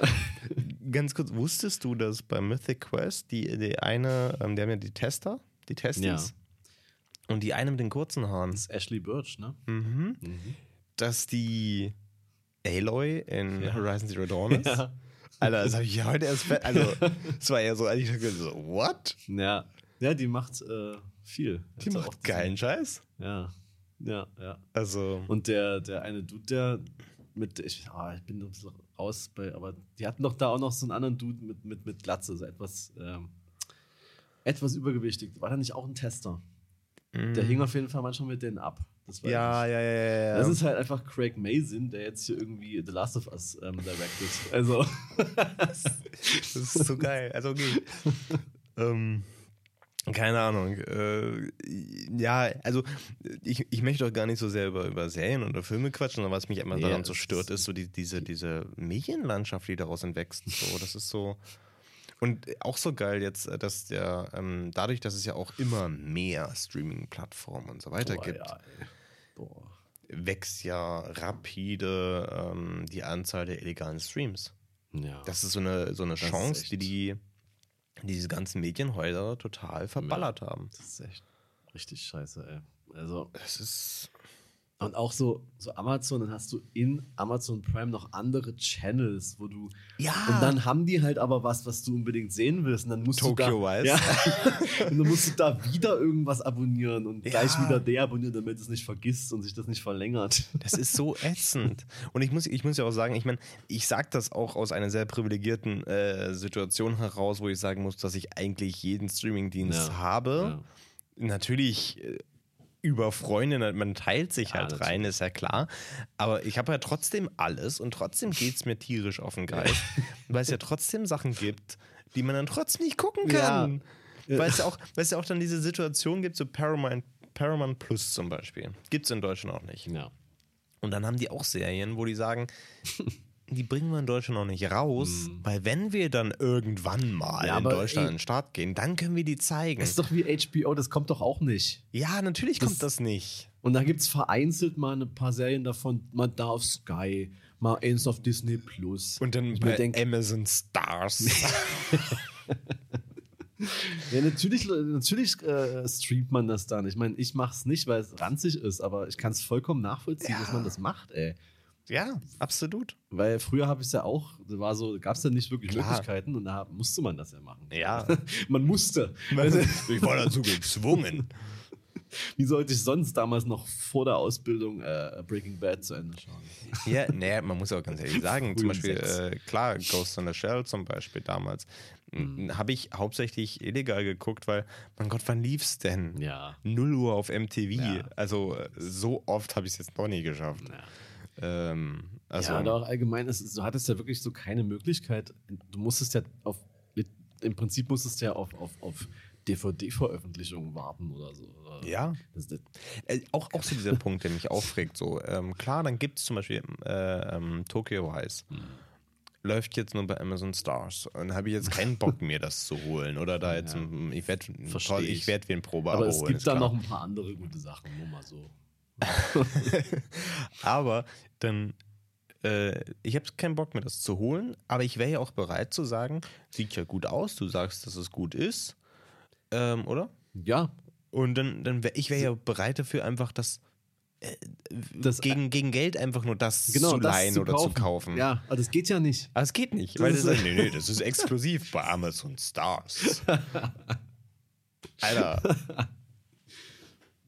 B: [LAUGHS]
A: Ganz kurz, wusstest du, dass bei Mythic Quest die, die eine, ähm, die haben ja die Tester, die Testis,
B: Ja.
A: und die eine mit den kurzen Haaren,
B: Das ist Ashley Birch, ne?
A: mhm. dass die Aloy in
B: Ja.
A: Horizon Zero Dawn [LAUGHS] ist?
B: Ja.
A: Alter, das habe ich heute erst fe- Also, [LAUGHS] es war ja so, als ich dachte, so, what?
B: Ja, ja die macht äh, viel.
A: Die
B: sie auch
A: macht geilen Scheiß.
B: Ja, ja, ja.
A: Also,
B: Und der, der eine Dude, der mit, ich, ah, ich bin noch ein bisschen raus bei, aber die hatten doch da auch noch so einen anderen Dude mit, mit, mit Glatze, so etwas, ähm, etwas übergewichtig. War da nicht auch ein Tester? Der hing auf jeden Fall manchmal mit denen ab. Das
A: Mm. ja, ja, ja, ja, ja.
B: Das ist halt einfach Craig Mason, der jetzt hier irgendwie The Last of Us ähm, directed. [LAUGHS] Also,
A: Das ist so geil. Also, okay. ähm, keine Ahnung. Äh, ja, also ich, ich möchte auch gar nicht so sehr über, über Serien oder Filme quatschen, sondern was mich immer
B: Nee,
A: daran so stört,
B: ist-
A: so die, diese, diese Medienlandschaft, die daraus entwächst. So, das ist so. Und auch so geil jetzt, äh, dass der, ähm, dadurch, dass es ja auch immer mehr Streaming-Plattformen und so weiter
B: boah,
A: gibt,
B: ja. Boah.
A: wächst ja rapide ähm, die Anzahl der illegalen Streams.
B: Ja.
A: Das ist so eine, so eine
B: Das
A: Chance, die, die die diese ganzen Medienhäuser total verballert haben.
B: das ist echt richtig scheiße, ey. Also,
A: Das ist.
B: Und auch so, so Amazon, dann hast du in Amazon Prime noch andere Channels, wo du.
A: Ja.
B: Und dann haben die halt aber was, was du unbedingt sehen willst. Und dann musst
A: Tokyo
B: du da,
A: Vice.
B: Ja, [LAUGHS] und dann musst du da wieder irgendwas abonnieren und
A: Ja.
B: gleich wieder deabonnieren, damit es nicht vergisst und sich das nicht verlängert.
A: Das ist so [LAUGHS] ätzend. Und ich muss, ich muss ja auch sagen, ich meine, ich sage das auch aus einer sehr privilegierten äh, Situation heraus, wo ich sagen muss, dass ich eigentlich jeden Streamingdienst
B: Ja.
A: habe. Natürlich äh, über Freunde, man teilt sich
B: Ja,
A: halt rein, ist ja klar. Aber ich habe ja trotzdem alles und trotzdem geht es mir tierisch auf den Geist, weil es ja trotzdem Sachen gibt, die man dann trotzdem nicht gucken kann.
B: Ja.
A: Weil es ja auch, weil es ja auch dann diese Situation gibt, so Paramount, Paramount Plus zum Beispiel. Gibt es in Deutschland auch nicht.
B: Ja.
A: Und dann haben die auch Serien, wo die sagen, [LAUGHS] die bringen wir in Deutschland noch nicht raus, weil wenn wir dann irgendwann mal.
B: Ja,
A: in Deutschland
B: ey-
A: in den Start gehen, dann können wir die zeigen.
B: Das ist doch wie HBO, das kommt doch auch nicht.
A: Ja, natürlich kommt das nicht.
B: Und da gibt es vereinzelt mal ein paar Serien davon, mal da auf Sky, mal eins auf Disney Plus.
A: Und dann
B: ich
A: bei
B: denk,
A: Amazon Stars. [LAUGHS]
B: Ja, natürlich, natürlich äh, streamt man das dann. Ich meine, ich mache es nicht, weil es ranzig ist, aber ich kann es vollkommen nachvollziehen, dass man das macht, ey.
A: Ja, absolut.
B: Weil früher habe ich es ja auch, da war so, gab es ja nicht wirklich
A: Klar.
B: Möglichkeiten und da musste man das ja machen.
A: Ja. [LAUGHS]
B: man musste. [LAUGHS]
A: ich war dazu gezwungen.
B: Wie sollte ich sonst damals noch vor der Ausbildung äh, Breaking Bad zu Ende schauen?
A: Ja, naja, man muss auch ganz ehrlich sagen, zum
B: um
A: Beispiel, äh, klar, Ghost in the Shell zum Beispiel damals,
B: Mhm.
A: habe ich hauptsächlich illegal geguckt, weil, mein Gott, wann lief's denn?
B: Ja.
A: 0 Uhr auf MTV.
B: Ja.
A: Also äh, so oft habe ich es jetzt noch nie geschafft.
B: ja.
A: Ähm, also,
B: ja, aber auch allgemein, es ist, du hattest ja wirklich so keine Möglichkeit. Du musstest ja auf, im Prinzip musstest du ja auf, auf, auf DVD-Veröffentlichungen warten oder so.
A: ja.
B: Das, das,
A: Äh, auch, auch so dieser Punkt, der mich aufregt. So, ähm, klar, dann gibt es zum Beispiel äh, ähm, Tokyo Vice.
B: Hm.
A: Läuft jetzt nur bei Amazon Stars. Und habe ich jetzt keinen Bock, [LAUGHS] mir das zu holen. Oder da jetzt,
B: Ja.
A: ein, ich werde
B: ich.
A: ich werd wie ein Probe
B: aber es
A: holen,
B: gibt da noch ein paar andere gute Sachen, nur mal so. [LAUGHS]
A: Aber dann, äh, ich habe keinen Bock mehr, das zu holen, aber ich wäre ja auch bereit zu sagen, sieht ja gut aus, du sagst, dass es gut ist, ähm, oder?
B: Ja,
A: Und dann, dann wäre ich wäre ja bereit dafür, einfach das, äh,
B: Das-
A: gegen, gegen Geld einfach nur das
B: genau.
A: zu
B: das
A: leihen oder zu kaufen.
B: Ja, aber das geht ja nicht.
A: Aber es geht nicht,
B: Das
A: weil das [LAUGHS] ist, nee, nee, das ist exklusiv bei Amazon Stars. [LAUGHS] Alter.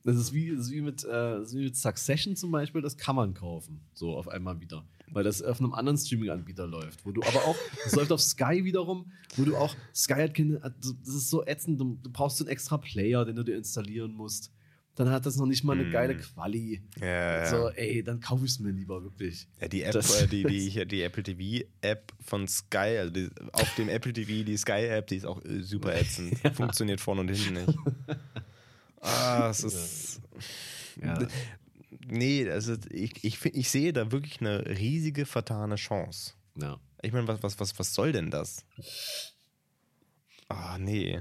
B: Das ist wie, das ist wie, mit, äh, das ist wie mit Succession zum Beispiel, das kann man kaufen. So auf einmal wieder. Weil das auf einem anderen Streaming-Anbieter läuft. Wo du aber auch, das [LAUGHS] läuft auf Sky wiederum, wo du auch, Sky hat keine, das ist so ätzend, du, du brauchst so einen extra Player, den du dir installieren musst. dann hat das noch nicht mal eine
A: Mm.
B: geile Quali.
A: Ja, ja.
B: So, ey, dann kaufe ich es mir lieber wirklich.
A: Ja, die App,
B: Das-
A: äh, die, die, [LAUGHS] die Apple TV App von Sky, also die, auf dem Apple TV, die Sky App, die ist auch äh, super ätzend. [LAUGHS] Funktioniert vorne und hinten nicht. Ah, es ist.
B: Ja.
A: Nee, also ich, ich, ich sehe da wirklich eine riesige vertane Chance.
B: Ja.
A: Ich meine, was, was, was, was soll denn das? Ah, nee.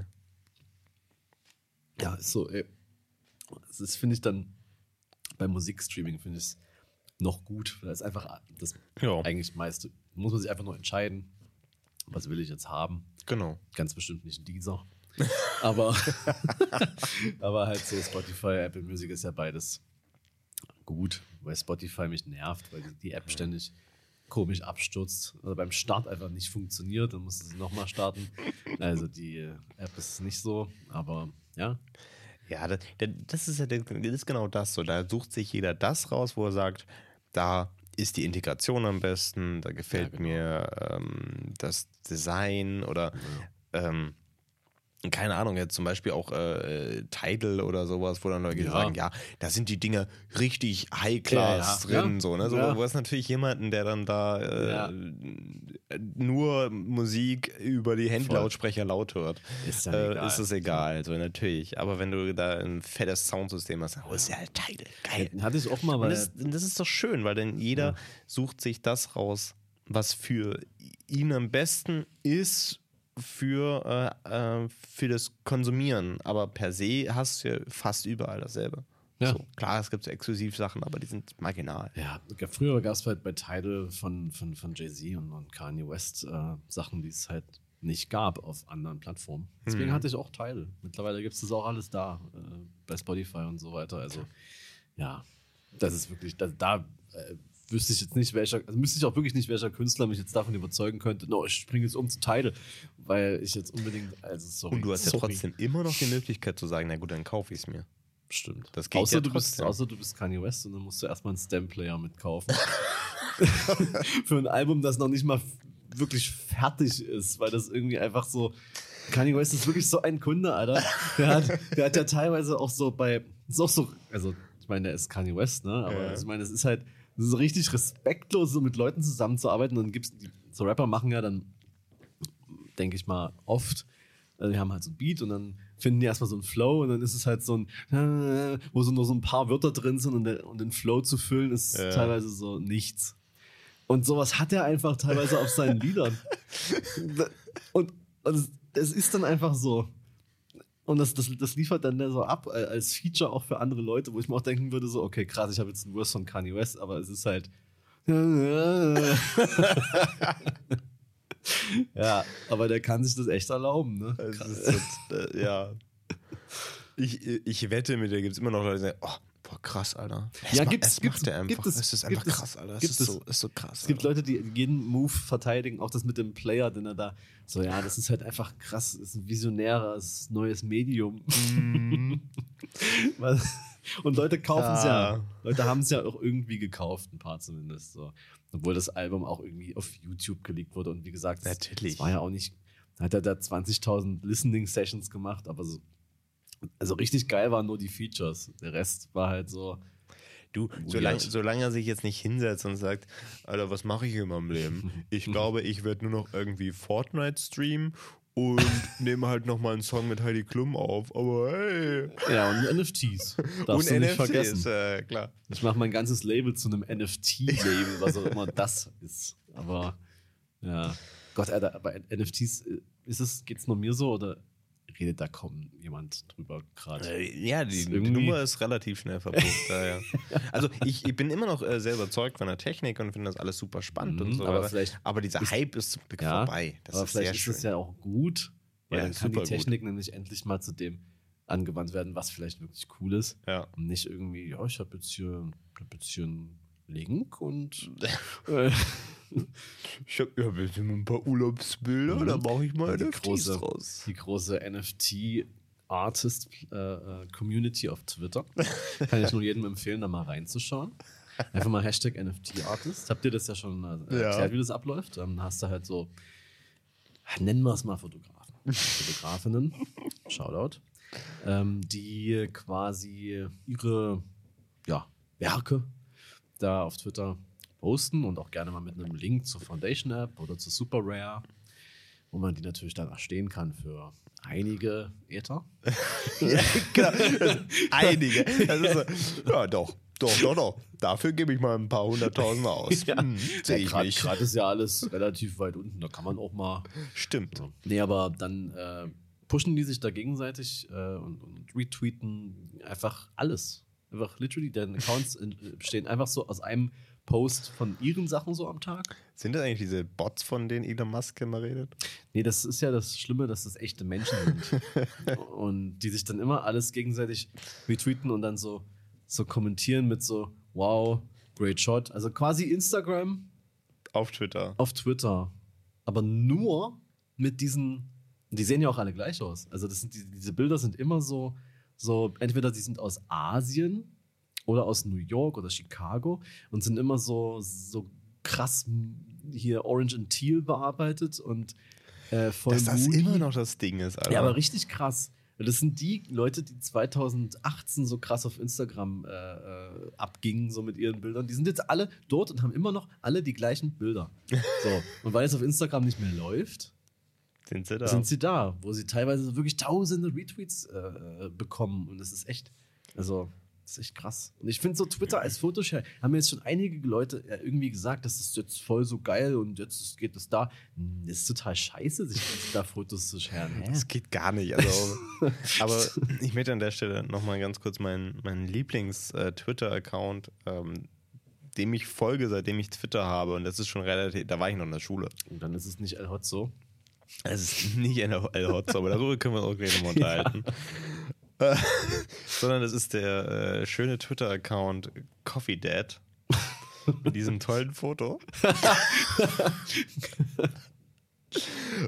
B: Ja, ist so, ey. Das ist, finde ich dann, beim Musikstreaming finde ich es noch gut, weil es einfach das
A: Ja,
B: eigentlich meiste, muss man sich einfach nur entscheiden, was will ich jetzt haben.
A: genau.
B: Ganz bestimmt nicht dieser. [LAUGHS] aber, [LAUGHS] aber halt so Spotify, Apple Music ist ja beides gut, weil Spotify mich nervt, weil die, App ständig komisch abstürzt oder beim Start einfach nicht funktioniert, dann musst du sie nochmal starten. Also die äh, App ist nicht so, aber ja,
A: Ja, das, das, ist ja das ist genau das so. Da sucht sich jeder das raus, wo er sagt, da ist die Integration am besten, da gefällt
B: Ja, genau.
A: mir ähm, das Design oder ähm, keine Ahnung, jetzt zum Beispiel auch äh, Tidal oder sowas, wo dann Leute
B: Ja.
A: sagen, ja, da sind die Dinge richtig High-Class
B: Ja, ja.
A: drin, so, ne? So,
B: Ja.
A: Wo ist natürlich jemanden, der dann da äh, nur Musik über die Handylautsprecher laut hört
B: ist dann
A: äh,
B: egal.
A: ist es egal, so natürlich. Aber wenn du da ein fettes Soundsystem hast, oh, ist ja halt Tidal, geil.
B: Hatte ich auch mal, weil
A: das, das ist doch schön, weil dann jeder sucht sich das raus, was für ihn am besten ist für, äh, äh, für das Konsumieren. Aber per se hast du ja fast überall dasselbe.
B: Ja.
A: So, klar, es gibt so Exklusivsachen, aber die sind marginal.
B: Ja, früher gab es halt bei Tidal von, von, von Jay-Z und, und Kanye West äh, Sachen, die es halt nicht gab auf anderen Plattformen. Deswegen
A: Mhm.
B: hatte ich auch Tidal. Mittlerweile gibt es das auch alles da, äh, bei Spotify und so weiter. Also, ja, das ist wirklich, da, da äh, wüsste ich jetzt nicht, welcher, also müsste ich auch wirklich nicht, welcher Künstler mich jetzt davon überzeugen könnte, no, ich springe jetzt um zu Tidal, weil ich jetzt unbedingt, also sorry.
A: Und du hast ja
B: sorry.
A: trotzdem immer noch die Möglichkeit zu sagen, na gut, dann kaufe ich es mir.
B: Stimmt.
A: Das geht
B: außer,
A: ja
B: du bist, außer du bist Kanye West und dann musst du erstmal einen Stem-Player mitkaufen. [LAUGHS] [LAUGHS] Für ein Album, das noch nicht mal wirklich fertig ist, weil das irgendwie einfach so. Kanye West ist wirklich so ein Kunde, Alter. Der hat, der hat ja teilweise auch so bei. Ist auch so. Also, ich meine, der ist Kanye West, ne? Aber
A: Ja.
B: ich meine, es ist halt es ist richtig respektlos, so mit Leuten zusammenzuarbeiten. Und dann gibt's. Die, so Rapper machen ja dann, denke ich mal, oft. Also die haben halt so ein Beat und dann finden die erstmal so einen Flow und dann ist es halt so ein, wo so nur so ein paar Wörter drin sind und, der, und den Flow zu füllen ist
A: Ja.
B: teilweise so nichts. Und sowas hat er einfach teilweise auf seinen Liedern. [LAUGHS] Und, und es, es ist dann einfach so. Und das, das, das liefert dann so ab äh, als Feature auch für andere Leute, wo ich mir auch denken würde, so, okay, krass, ich habe jetzt einen Verse von Kanye West, aber es ist halt. [LAUGHS] ja, aber der kann sich das echt erlauben, ne?
A: Es ist so, äh, ja. Ich, ich wette, mit dir gibt es immer noch Leute, die sagen, oh, boah, krass, Alter. Das
B: Ja,
A: ma-
B: gibt's-
A: das
B: gibt's-
A: macht er einfach.
B: gibt es-
A: das ist einfach
B: gibt es-
A: krass, Alter.
B: Gibt
A: ist
B: es.
A: so, ist so krass.
B: Es gibt
A: Alter.
B: Leute, die jeden Move verteidigen, auch das mit dem Player, den er da. So, ja, das ist halt einfach krass, ist ein visionäres neues Medium.
A: Mhm. [LAUGHS]
B: Und Leute kaufen es ja.
A: Ja.
B: Leute haben es ja auch irgendwie gekauft, ein paar zumindest. So. Obwohl das Album auch irgendwie auf YouTube gelegt wurde. Und wie gesagt, es- es war ja auch nicht. Hat er da 20.000 Listening Sessions gemacht, aber so. Also richtig geil waren nur die Features. Der Rest war halt so.
A: Du, solange, solange er sich jetzt nicht hinsetzt und sagt, Alter, was mache ich in meinem Leben? [LAUGHS] Ich glaube, ich werde nur noch irgendwie Fortnite streamen und [LAUGHS] nehme halt nochmal einen Song mit Heidi Klum auf. Aber hey.
B: Ja, und NFTs. [LAUGHS] Darfst
A: und
B: du nicht
A: NFTs,
B: vergessen.
A: äh, klar.
B: Ich mache mein ganzes Label zu einem NFT-Label, was auch immer das ist. Aber ja, Gott, Alter, bei NFTs äh, ist es, geht's nur mir so oder redet da kaum jemand drüber gerade?
A: Äh, Ja, die, die Nummer ist relativ schnell verpufft. ja, ja. [LAUGHS] Also ich, ich bin immer noch äh, sehr überzeugt von der Technik und finde das alles super spannend
B: Mhm,
A: und so
B: aber vielleicht
A: aber dieser
B: ist-
A: Hype ist zum Glück
B: Ja,
A: vorbei. Das
B: Aber
A: ist
B: vielleicht ist es ja auch gut, weil dann kann die
A: super gut.
B: Technik nämlich endlich mal zu dem angewandt werden, was vielleicht wirklich cool ist. Und nicht irgendwie, ja, ich habe jetzt hier, hab jetzt hier einen Link und [LAUGHS] äh, [LAUGHS]
A: Ich habe ja, wir sind ein paar Urlaubsbilder,
B: Mhm.
A: da mache ich mal
B: Die
A: NFTs
B: große-
A: draus.
B: die große NFT-Artist-Community auf Twitter. Kann ich nur jedem empfehlen, da mal reinzuschauen. Einfach mal Hashtag NFT-Artist. Habt ihr das ja schon äh,
A: Ja.
B: erklärt, wie das abläuft? Dann hast du halt so, nennen wir es mal Fotografen. [LAUGHS] Fotografinnen. Shoutout. ähm, die quasi ihre ja, Werke da auf Twitter posten und auch gerne mal mit einem Link zur Foundation App oder zu Super Rare, wo man die natürlich dann erstehen kann für einige Ether. [LAUGHS]
A: ja, genau. Also, einige. So, ja, doch. Doch, doch, doch. Dafür gebe ich mal ein paar hunderttausend aus. [LAUGHS]
B: Ja.
A: Hm, sehe ich
B: Gerade
A: nicht.
B: gerade ist ja alles relativ weit unten, da kann man auch mal.
A: Stimmt.
B: So. Nee, aber dann äh, pushen die sich da gegenseitig äh, und, und retweeten einfach alles. Einfach literally, deren Accounts in, bestehen einfach so aus einem Post von ihren Sachen so am Tag.
A: Sind das eigentlich diese Bots, von denen Elon Musk immer redet?
B: Nee, das ist ja das Schlimme, dass das echte Menschen sind. [LAUGHS] und die sich dann immer alles gegenseitig retweeten und dann so, so kommentieren mit so, wow, great shot. Also quasi Instagram
A: Auf Twitter.
B: auf Twitter. Aber nur mit diesen, die sehen ja auch alle gleich aus. Also das sind die, diese Bilder sind immer so, so, entweder die sind aus Asien oder aus New York oder Chicago und sind immer so, so krass hier Orange and Teal bearbeitet und äh, voll
A: Dass das immer noch das Ding ist, Alter.
B: Ja, aber richtig krass. Das sind die Leute, die 2018 so krass auf Instagram äh, äh, abgingen, so mit ihren Bildern. Die sind jetzt alle dort und haben immer noch alle die gleichen Bilder. So. [LAUGHS] Und weil es auf Instagram nicht mehr läuft,
A: Sind sie da?
B: sind sie da, wo sie teilweise wirklich tausende Retweets äh, äh, bekommen. Und das ist echt, also, ist echt krass. Und ich finde so Twitter als Fotoshare, haben mir jetzt schon einige Leute ja, irgendwie gesagt, das ist jetzt voll so geil und jetzt geht es da. Hm, Das ist total scheiße, sich da Fotos zu scheren.
A: Das geht gar nicht. Also, [LAUGHS] aber ich möchte an der Stelle nochmal ganz kurz meinen, meinen Lieblings-Twitter-Account, ähm, dem ich folge, seitdem ich Twitter habe. Und das ist schon relativ, da war ich noch in der Schule.
B: Und dann ist es nicht El Hotzo.
A: Es ist nicht El Hotzo, aber darüber können wir uns auch gleich nochmal [LAUGHS] unterhalten. Äh, [LAUGHS] Sondern es ist der äh, schöne Twitter-Account Coffee Dad. Mit diesem tollen Foto.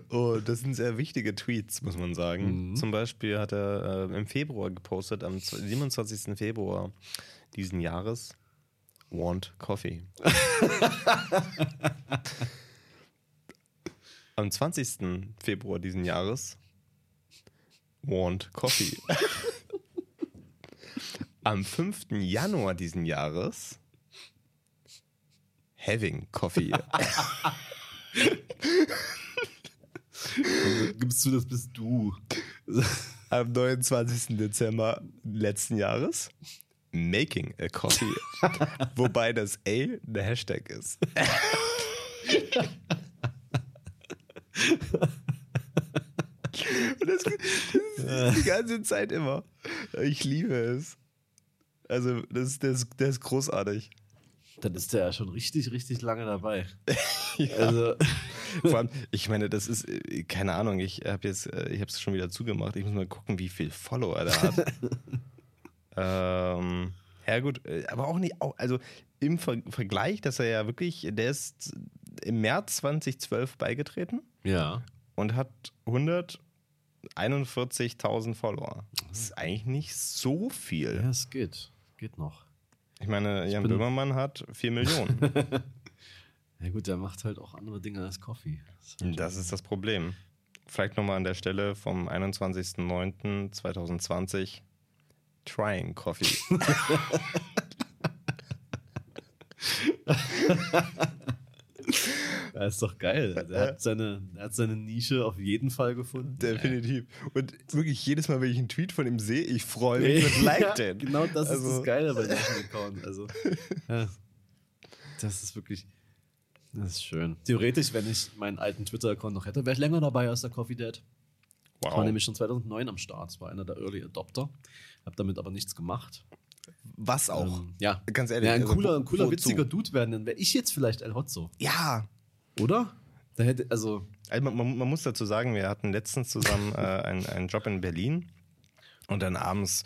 A: Und das sind sehr wichtige Tweets, muss man sagen.
B: Mhm.
A: Zum Beispiel hat er äh, im Februar gepostet, am 27. Februar diesen Jahres, Want Coffee. [LAUGHS] am 20. Februar diesen Jahres, Want Coffee. [LAUGHS] am 5. Januar diesen Jahres, Having Coffee. [LAUGHS]
B: Gibst du, das bist du.
A: am 29. Dezember letzten Jahres Making a Coffee. [LAUGHS] Wobei das A ein Hashtag ist. Und das, das ist die ganze Zeit immer. Ich liebe es. Also, das, das, das ist großartig.
B: Dann ist der ja schon richtig, richtig lange dabei. [LAUGHS]
A: Ja.
B: Also,
A: Vor allem, ich meine, das ist, äh, keine Ahnung, ich habe jetzt, äh, ich habe es schon wieder zugemacht. Ich muss mal gucken, wie viel Follower der hat. [LAUGHS] ähm, ja, gut, äh, aber auch nicht, also im Ver Vergleich, dass er ja wirklich, der ist im März 2012 beigetreten
B: ja.
A: und hat 141.000 Follower. Das ist eigentlich nicht so viel.
B: Ja, es geht. Geht noch.
A: Ich meine, Jan Böhmermann hat 4 Millionen. [LAUGHS]
B: Ja, gut, der macht halt auch andere Dinge als Coffee. Das ist halt
A: Das ist das Problem. Vielleicht nochmal an der Stelle vom 21.09.2020 Trying Coffee. [LAUGHS] [LAUGHS]
B: Ja, ist doch geil. Also, Er hat, seine, er hat seine Nische auf jeden Fall gefunden.
A: Definitiv. Und wirklich jedes Mal, wenn ich einen Tweet von ihm sehe, ich freue mich und [LAUGHS] like
B: Ja,
A: den.
B: Genau das ist
A: Also-
B: das Geile bei diesem Account. Also, ja, das ist wirklich, das ist schön. Theoretisch, wenn ich meinen alten Twitter-Account noch hätte, wäre ich länger dabei als der Coffee Dad. Ich war
A: Wow.
B: nämlich schon 2009 am Start. War einer der Early Adopter. Habe damit aber nichts gemacht.
A: Was auch.
B: Ähm, ja.
A: Ganz ehrlich.
B: Ja, ein
A: also
B: cooler, ein cooler witziger Dude werden, dann wäre ich jetzt vielleicht El Hotzo.
A: Ja.
B: Oder? Da hätte, also,
A: Also man, man, muss dazu sagen, wir hatten letztens zusammen [LAUGHS] äh, einen, einen Job in Berlin und dann abends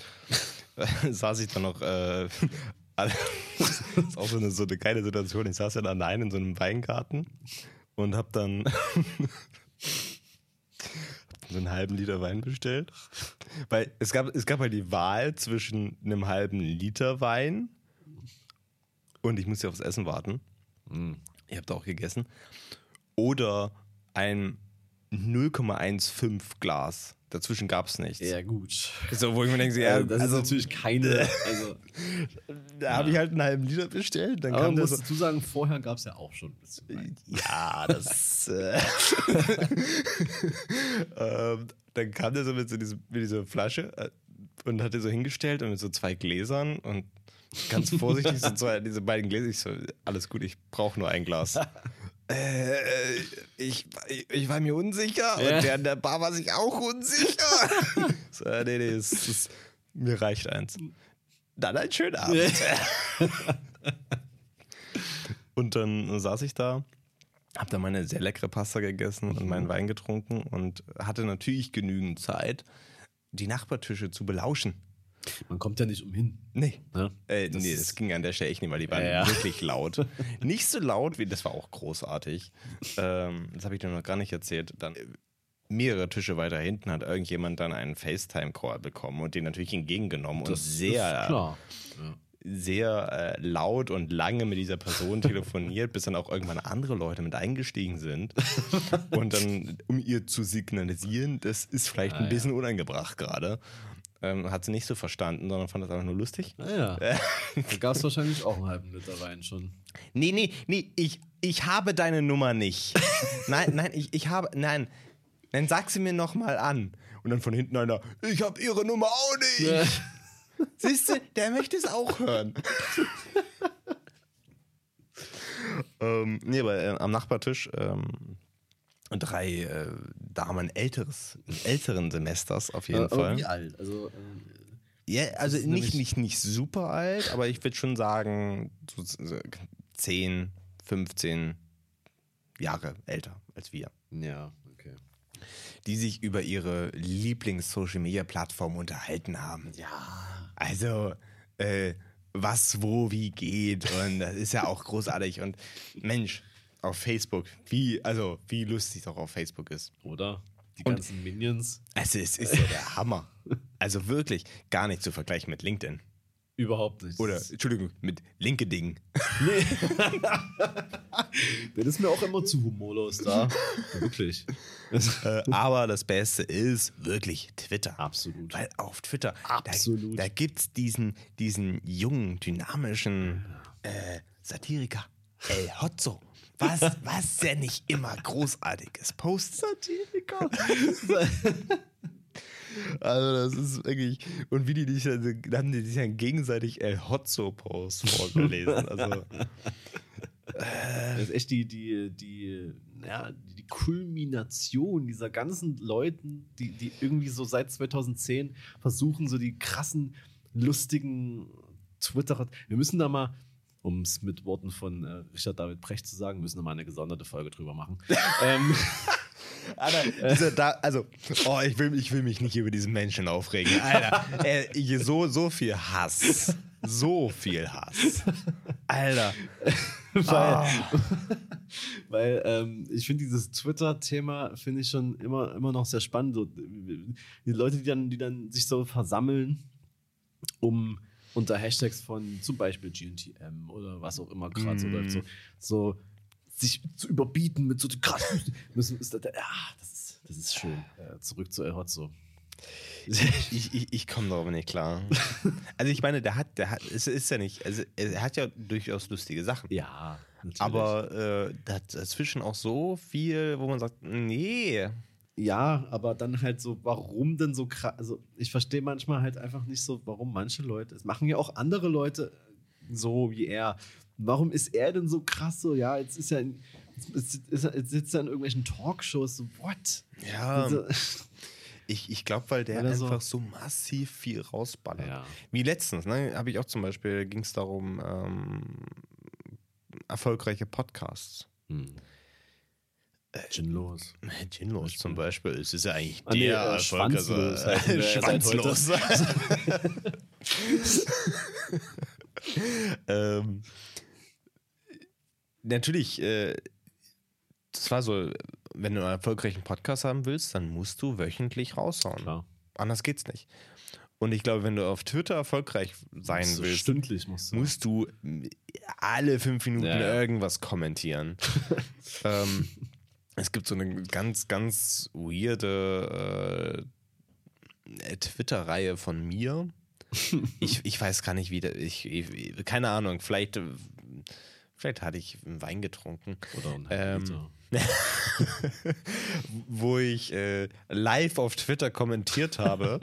A: äh, [LAUGHS] saß ich dann noch. Äh, [LAUGHS] alle- das ist auch so eine, so eine geile Situation. Ich saß dann allein in so einem Weingarten und hab dann so einen halben Liter Wein bestellt. Weil es gab, es gab halt die Wahl zwischen einem halben Liter Wein und ich musste aufs Essen warten. Ich habe da auch gegessen. Oder ein 0,15 Glas dazwischen gab es nichts.
B: Ja, gut.
A: So, wo ich mir denke, ja,
B: Also, das
A: also,
B: ist natürlich keine. Also, [LAUGHS]
A: da habe ich halt einen halben Liter bestellt. Dann
B: aber
A: kam
B: man
A: der
B: muss
A: so,
B: dazu sagen, vorher gab es ja auch schon ein bisschen. Wein.
A: Ja, das. äh, [LAUGHS] ähm, dann kam der so mit, so diese, mit dieser Flasche äh, und hat die so hingestellt und mit so zwei Gläsern und ganz vorsichtig so zwei, diese beiden Gläser. Ich so, alles gut, ich brauche nur ein Glas. [LAUGHS] Äh, ich, ich, war mir unsicher
B: Ja.
A: und der in der Bar war sich auch unsicher. [LAUGHS] so, äh, nee, nee, es, es, mir reicht eins. Dann ein schöner Abend. [LAUGHS] Und dann saß ich da, habe da meine sehr leckere Pasta gegessen und meinen Wein getrunken und hatte natürlich genügend Zeit, die Nachbartische zu belauschen.
B: Man kommt ja nicht umhin.
A: Nee.
B: Ne?
A: Äh,
B: Das
A: nee, das ging an der Stelle echt nicht, weil die waren
B: Ja, ja.
A: wirklich laut. [LAUGHS] Nicht so laut wie, das war auch großartig. Ähm, das habe ich dir noch gar nicht erzählt. Dann äh, mehrere Tische weiter hinten hat irgendjemand dann einen FaceTime-Call bekommen und den natürlich entgegengenommen und
B: Das
A: sehr,
B: ist klar. Ja.
A: sehr äh, laut und lange mit dieser Person telefoniert, bis dann auch irgendwann andere Leute mit eingestiegen sind. [LAUGHS] und dann, um ihr zu signalisieren, das ist vielleicht
B: Ah,
A: ein
B: ja.
A: bisschen unangebracht gerade. Ähm, hat sie nicht so verstanden, sondern fand das einfach nur lustig.
B: Naja, da gab es wahrscheinlich auch einen halben Liter Wein schon.
A: Nee, nee, nee, ich, ich habe deine Nummer nicht. [LAUGHS] nein, nein, ich, ich habe, nein. Dann sag sie mir nochmal an. Und dann von hinten einer, ich habe ihre Nummer auch nicht. [LAUGHS] Siehst du, der möchte es auch hören. [LAUGHS] ähm, nee, aber äh, am Nachbartisch ähm, drei äh, Damen älteres, älteren Semesters auf jeden
B: Äh, aber
A: Fall.
B: wie alt? Also, äh,
A: Ja, also nicht, nicht, nicht super alt, aber ich würde schon sagen, so 10, 15 Jahre älter als wir.
B: ja, okay.
A: Die sich über ihre Lieblings-Social-Media-Plattform unterhalten haben.
B: Ja.
A: Also, äh, was, wo, wie geht. Und das ist ja auch großartig. Und Mensch, auf Facebook, wie, also, wie lustig auch auf Facebook ist.
B: Oder? Die
A: Und-
B: ganzen Minions.
A: Also, es ist ja der Hammer. [LAUGHS] Also wirklich gar nicht zu vergleichen mit LinkedIn.
B: Überhaupt nicht.
A: Oder, Entschuldigung, mit LinkedIn. [LAUGHS]
B: Das ist mir auch immer zu humorlos da. [LAUGHS] Wirklich.
A: Äh, aber das Beste ist wirklich Twitter.
B: Absolut.
A: Weil auf Twitter,
B: Absolut.
A: da, da gibt es diesen, diesen jungen, dynamischen äh, Satiriker, El Hotzo. Was, was der nicht immer großartiges postet.
B: Satiriker. [LAUGHS]
A: Also das ist wirklich, und wie die dich, haben die sich dann gegenseitig El Hotzo-Post vorgelesen. Also [LAUGHS]
B: Das ist echt die, die, die, ja, die Kulmination dieser ganzen Leuten, die, die irgendwie so seit 2010 versuchen, so die krassen, lustigen Twitterer. Wir müssen da mal, um es mit Worten von äh, Richard David Brecht zu sagen, müssen wir mal eine gesonderte Folge drüber machen. [LAUGHS] ähm, [LAUGHS]
A: Alter, diese, da, also, oh, ich will, ich will mich nicht über diesen Menschen aufregen. Alter, [LAUGHS] äh, so, so viel Hass. So viel Hass. Alter.
B: weil, weil ähm, ich finde dieses Twitter-Thema finde ich schon immer, immer noch sehr spannend. So, die Leute, die dann, die dann sich so versammeln, um unter Hashtags von zum Beispiel GNTM oder was auch immer gerade so
A: Mhm.
B: läuft, so, so sich zu überbieten mit so krass müssen ist das, ja, das ist, das ist schön. Äh, zurück zu El Hotzo.
A: Ich, ich, ich komme darüber nicht klar. Also ich meine, der hat, der hat, es ist ja nicht, also er hat ja durchaus lustige Sachen.
B: Ja, natürlich.
A: Aber äh, dazwischen auch so viel, wo man sagt, nee.
B: Ja, aber dann halt so, warum denn so krass? Also, ich verstehe manchmal halt einfach nicht so, warum manche Leute, es machen ja auch andere Leute so wie er. Warum ist er denn so krass so? Ja, jetzt ist er, in, jetzt, ist er, jetzt sitzt er in irgendwelchen Talkshows, so, what?
A: Ja,
B: Also, [LAUGHS]
A: ich, ich glaube, weil der
B: Weil er so-
A: einfach so massiv viel rausballert.
B: Ja.
A: Wie letztens, ne, habe ich auch zum Beispiel, ging es darum, ähm, erfolgreiche Podcasts.
B: hm. Gin los.
A: Ginlos zum Beispiel, es ist ja eigentlich
B: Ah, nee,
A: der
B: äh,
A: Erfolg. Also,
B: schwanzlos heißen wir ja seit [LAUGHS]
A: schwanzlos. [LAUGHS] [LAUGHS] ähm, natürlich, äh, das war so, wenn du einen erfolgreichen Podcast haben willst, dann musst du wöchentlich raushauen.
B: Klar.
A: Anders geht's nicht. Und ich glaube, wenn du auf Twitter erfolgreich sein
B: So
A: willst,
B: Stündlich musst du.
A: musst du alle fünf Minuten
B: Ja, ja.
A: irgendwas kommentieren. ähm, es gibt so eine ganz, ganz weirde äh, Twitter-Reihe von mir. [LAUGHS] ich, ich weiß gar nicht, wie der, ich, ich, keine Ahnung, vielleicht, äh, vielleicht hatte ich Wein getrunken.
B: Oder ein
A: Ähm, [LAUGHS] wo ich äh, live auf Twitter kommentiert habe,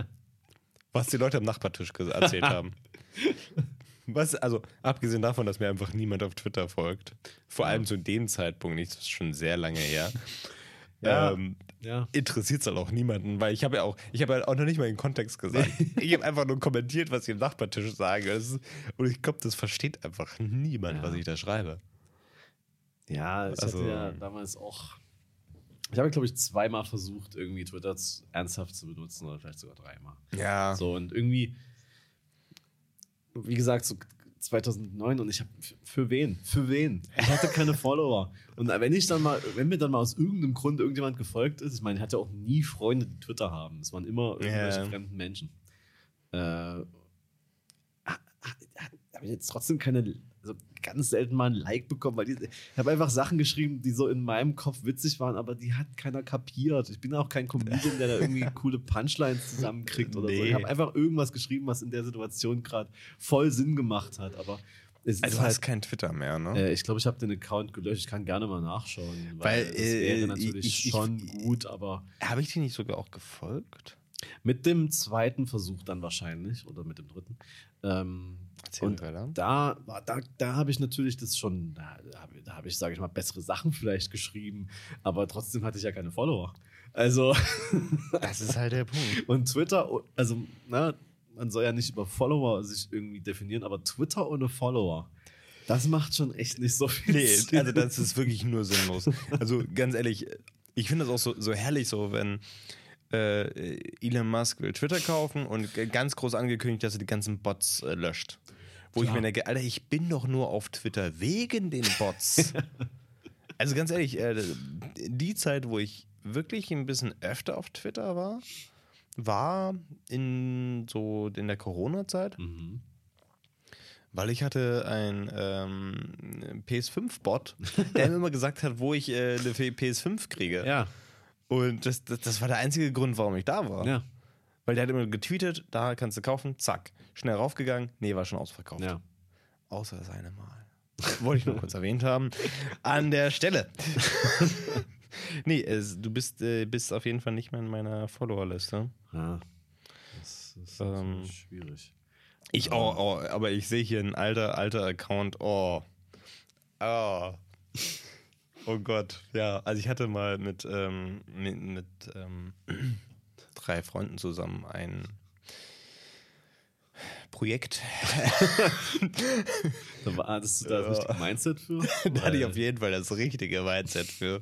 A: [LAUGHS] was die Leute am Nachbartisch erzählt haben. Was, also, abgesehen davon, dass mir einfach niemand auf Twitter folgt, vor allem zu dem Zeitpunkt nicht, das ist schon sehr lange her, [LAUGHS]
B: Ja.
A: ähm,
B: Ja.
A: interessiert es halt auch niemanden, weil ich habe ja auch, ich habe halt auch noch nicht mal den Kontext gesagt. [LAUGHS] ich habe einfach nur kommentiert, was ich am Nachbartisch sage. Ist, und ich glaube, das versteht einfach niemand,
B: Ja.
A: was ich da schreibe.
B: Ja, ich
A: Also-
B: hatte ja damals auch. Ich habe, glaube ich, zweimal versucht, irgendwie Twitter ernsthaft zu benutzen oder vielleicht sogar dreimal.
A: Ja.
B: So, und irgendwie, wie gesagt, so 2009 und ich habe für wen? Für wen? Ich hatte keine Follower. Und wenn ich dann mal, wenn mir dann mal aus irgendeinem Grund irgendjemand gefolgt ist, ich meine, ich hatte auch nie Freunde, die Twitter haben. Es waren immer irgendwelche
A: Ja.
B: fremden Menschen. Äh, habe ich jetzt trotzdem keine, also ganz selten mal ein Like bekommen, weil die, ich habe einfach Sachen geschrieben, die so in meinem Kopf witzig waren, aber die hat keiner kapiert. Ich bin auch kein Comedian, der da irgendwie [LAUGHS] coole Punchlines zusammenkriegt oder so.
A: Nee.
B: Ich habe einfach irgendwas geschrieben, was in der Situation gerade voll Sinn gemacht hat, aber es
A: Also
B: ist
A: du
B: halt,
A: hast kein Twitter mehr, ne?
B: äh, ich glaube, ich habe den Account gelöscht. Ich kann gerne mal nachschauen,
A: Weil,
B: weil,
A: äh,
B: wäre natürlich
A: ich- ich-
B: schon
A: ich-
B: gut, aber
A: Habe ich dir nicht sogar auch gefolgt?
B: mit dem zweiten Versuch dann wahrscheinlich oder mit dem dritten. Ähm, und da, da, da habe ich natürlich das schon, da, da habe ich, sage ich mal, bessere Sachen vielleicht geschrieben, aber trotzdem hatte ich ja keine Follower. Also, [LAUGHS]
A: Das ist halt der Punkt.
B: und Twitter, also, na, man soll ja nicht über Follower sich irgendwie definieren, aber Twitter ohne Follower, das macht schon echt nicht so viel
A: Nee,
B: Sinn.
A: also das ist wirklich nur sinnlos. Also ganz ehrlich, ich finde das auch so, so herrlich, so wenn äh, Elon Musk will Twitter kaufen und ganz groß angekündigt, dass er die ganzen Bots äh, löscht. Wo ich
B: Klar.
A: mir denke, Alter, ich bin doch nur auf Twitter wegen den Bots. [LAUGHS] also ganz ehrlich, äh, die Zeit, wo ich wirklich ein bisschen öfter auf Twitter war, war in so in der Corona-Zeit.
B: Mhm.
A: Weil ich hatte einen ähm, PS5-Bot, der mir immer gesagt hat, wo ich äh, eine PS5 kriege.
B: Ja,
A: Und das, das, das war der einzige Grund, warum ich da war.
B: ja,
A: Weil der hat immer getweetet, da kannst du kaufen, zack. Schnell raufgegangen, nee, war schon ausverkauft.
B: ja.
A: Außer das eine Mal. Wollte ich nur kurz erwähnt haben. An der Stelle. [LAUGHS] nee, es, du bist, äh, bist auf jeden Fall nicht mehr in meiner Followerliste.
B: ja. Das ist
A: Ähm,
B: schwierig.
A: Ich, oh, oh, aber ich sehe hier ein alter, alter Account. Oh. Oh. Oh Gott. Ja, also ich hatte mal mit, ähm, mit, mit ähm, [CLEARS THROAT] drei Freunden zusammen ein Projekt. [LAUGHS]
B: Da war, hattest du da das
A: Ja.
B: richtige Mindset für? [LAUGHS]
A: da hatte ich auf jeden Fall das richtige Mindset für.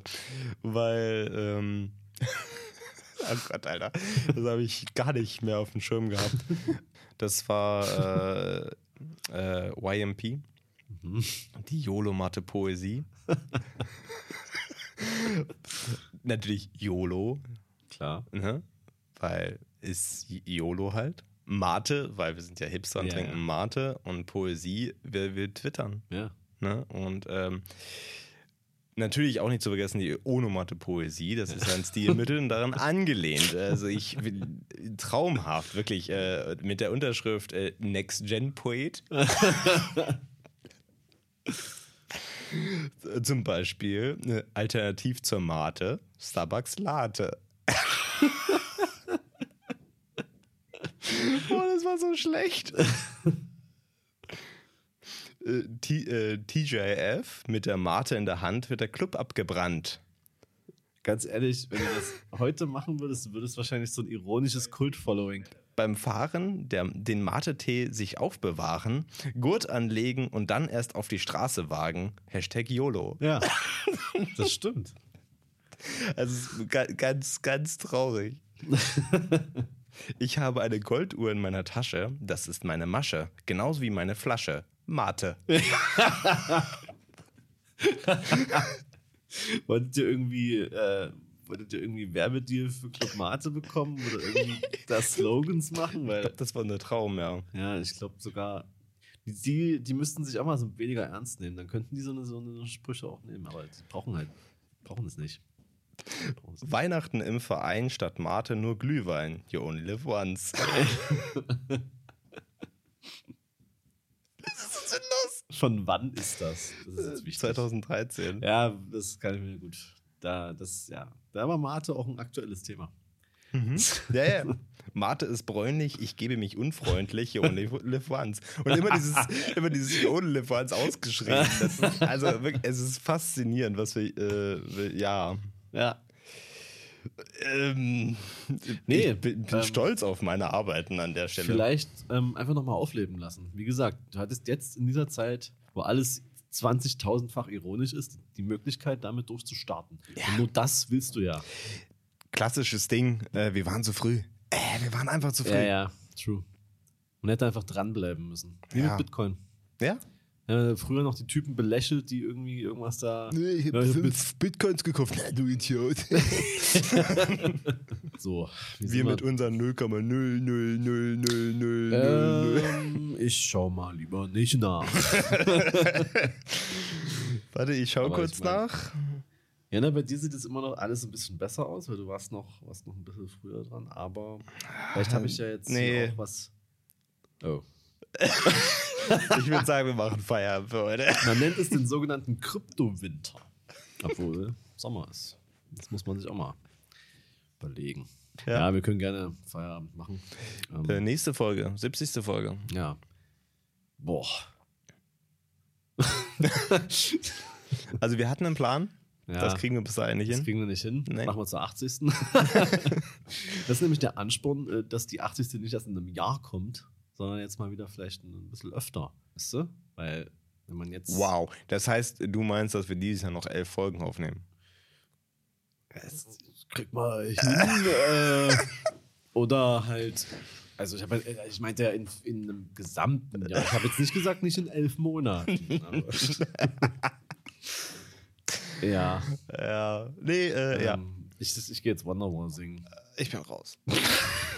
A: Weil, ähm, [LAUGHS] oh Gott, Alter, das habe ich gar nicht mehr auf dem Schirm gehabt. Das war äh, äh, YMP,
B: Mhm.
A: die YOLO-Matte Poesie. [LAUGHS] Natürlich YOLO,
B: Klar.
A: ne? weil ist YOLO halt. Mate, weil wir sind ja Hipster und
B: Ja,
A: trinken
B: ja.
A: Mate und Poesie, wir, wir twittern.
B: Ja.
A: Ne? Und ähm, natürlich auch nicht zu vergessen die Onomate-Poesie. Das ist ein Stilmittel und daran [LAUGHS] angelehnt. Also ich bin traumhaft, wirklich äh, mit der Unterschrift äh, Next Gen Poet. [LAUGHS] [LAUGHS] Zum Beispiel äh, alternativ zur Mate Starbucks Latte. [LAUGHS] oh, das war so schlecht. [LAUGHS] Äh, T- äh, TJF mit der Mate in der Hand wird der Club abgebrannt.
B: Ganz ehrlich, wenn du das heute machen würdest, du würdest wahrscheinlich so ein ironisches Kult-Following.
A: Beim Fahren der, den Mate-Tee sich aufbewahren, Gurt anlegen und dann erst auf die Straße wagen. Hashtag YOLO.
B: Ja. [LAUGHS] Das stimmt.
A: Also ganz, ganz traurig. [LAUGHS] Ich habe eine Golduhr in meiner Tasche. Das ist meine Masche. Genauso wie meine Flasche. Mate. [LAUGHS]
B: Wolltet ihr irgendwie, äh, wolltet ihr irgendwie Werbedeal für Club Mate bekommen oder irgendwie [LAUGHS] da Slogans machen? Weil,
A: Das war ein Traum, ja.
B: ja, ich glaube sogar, die, die, müssten sich auch mal so weniger ernst nehmen. Dann könnten die so eine, so eine Sprüche auch nehmen, aber die brauchen halt, brauchen es nicht.
A: Weihnachten im Verein statt Mate nur Glühwein. You only live once. [LAUGHS] Was ist denn los?
B: Von wann ist das? Das ist jetzt wichtig.
A: 2013.
B: Ja, das kann ich mir gut. Da, das, ja. Da war Mate auch ein aktuelles Thema.
A: Mhm. [LAUGHS] Ja, ja. Mate ist bräunlich, ich gebe mich unfreundlich, live once. Und immer dieses, [LAUGHS] immer dieses live once ausgeschrieben. Ist, [LAUGHS] also wirklich, es ist faszinierend, was wir, äh, ja.
B: Ja.
A: Ähm,
B: Nee,
A: ich bin, bin
B: ähm,
A: stolz auf meine Arbeiten an der Stelle.
B: Vielleicht ähm, einfach nochmal aufleben lassen. Wie gesagt, du hattest jetzt in dieser Zeit, wo alles 20.000-fach ironisch ist, die Möglichkeit, damit durchzustarten. Und nur das willst du ja.
A: Klassisches Ding, äh, wir waren zu früh. Äh, wir waren einfach zu früh.
B: Ja, ja, true. Und hätte einfach dranbleiben müssen. Wie
A: Ja.
B: mit Bitcoin.
A: Ja?
B: Äh, früher noch die Typen belächelt, die irgendwie irgendwas da.
A: ich
B: Ja, ich hab
A: Bitcoins gekauft. Na, du Idiot. [LAUGHS] [LAUGHS]
B: So.
A: Wir mit unseren 0,0000000.
B: Ähm, ich schau mal lieber nicht nach. [LAUGHS]
A: Warte, ich schau kurz nach.
B: Ja, na, bei dir sieht es immer noch alles ein bisschen besser aus, weil du warst noch, warst noch ein bisschen früher dran, aber vielleicht habe ich ja jetzt
A: Nee.
B: auch was. Oh. [LAUGHS]
A: Ich würde sagen, wir machen Feierabend für heute.
B: Man nennt es den sogenannten Kryptowinter. Obwohl Sommer ist. Das muss man sich auch mal überlegen.
A: Ja.
B: Ja, wir können gerne Feierabend machen. Ähm,
A: Äh, nächste Folge, 70. Folge.
B: ja. Boah. [LAUGHS]
A: Also wir hatten einen Plan.
B: Ja.
A: Das kriegen wir bis dahin nicht
B: Das
A: hin.
B: kriegen wir nicht hin.
A: Nee.
B: Machen wir zur 80. [LAUGHS] das ist nämlich der Ansporn, äh, dass die 80. nicht erst in einem Jahr kommt, sondern jetzt mal wieder vielleicht ein bisschen öfter. Weißt du? Weil, wenn man jetzt.
A: Wow. Das heißt, du meinst, dass wir dieses Jahr noch elf Folgen aufnehmen?
B: Das kriegt man [LAUGHS] hin. äh, oder halt. Also, ich, hab, halt- ich meinte ja in, in einem gesamten Jahr. Ich habe jetzt nicht gesagt, nicht in elf Monaten. [LAUGHS] Ja.
A: Ja. Nee, äh, ja.
B: Ähm, ich ich gehe jetzt Wonderwall singen.
A: Ich bin raus. [LAUGHS]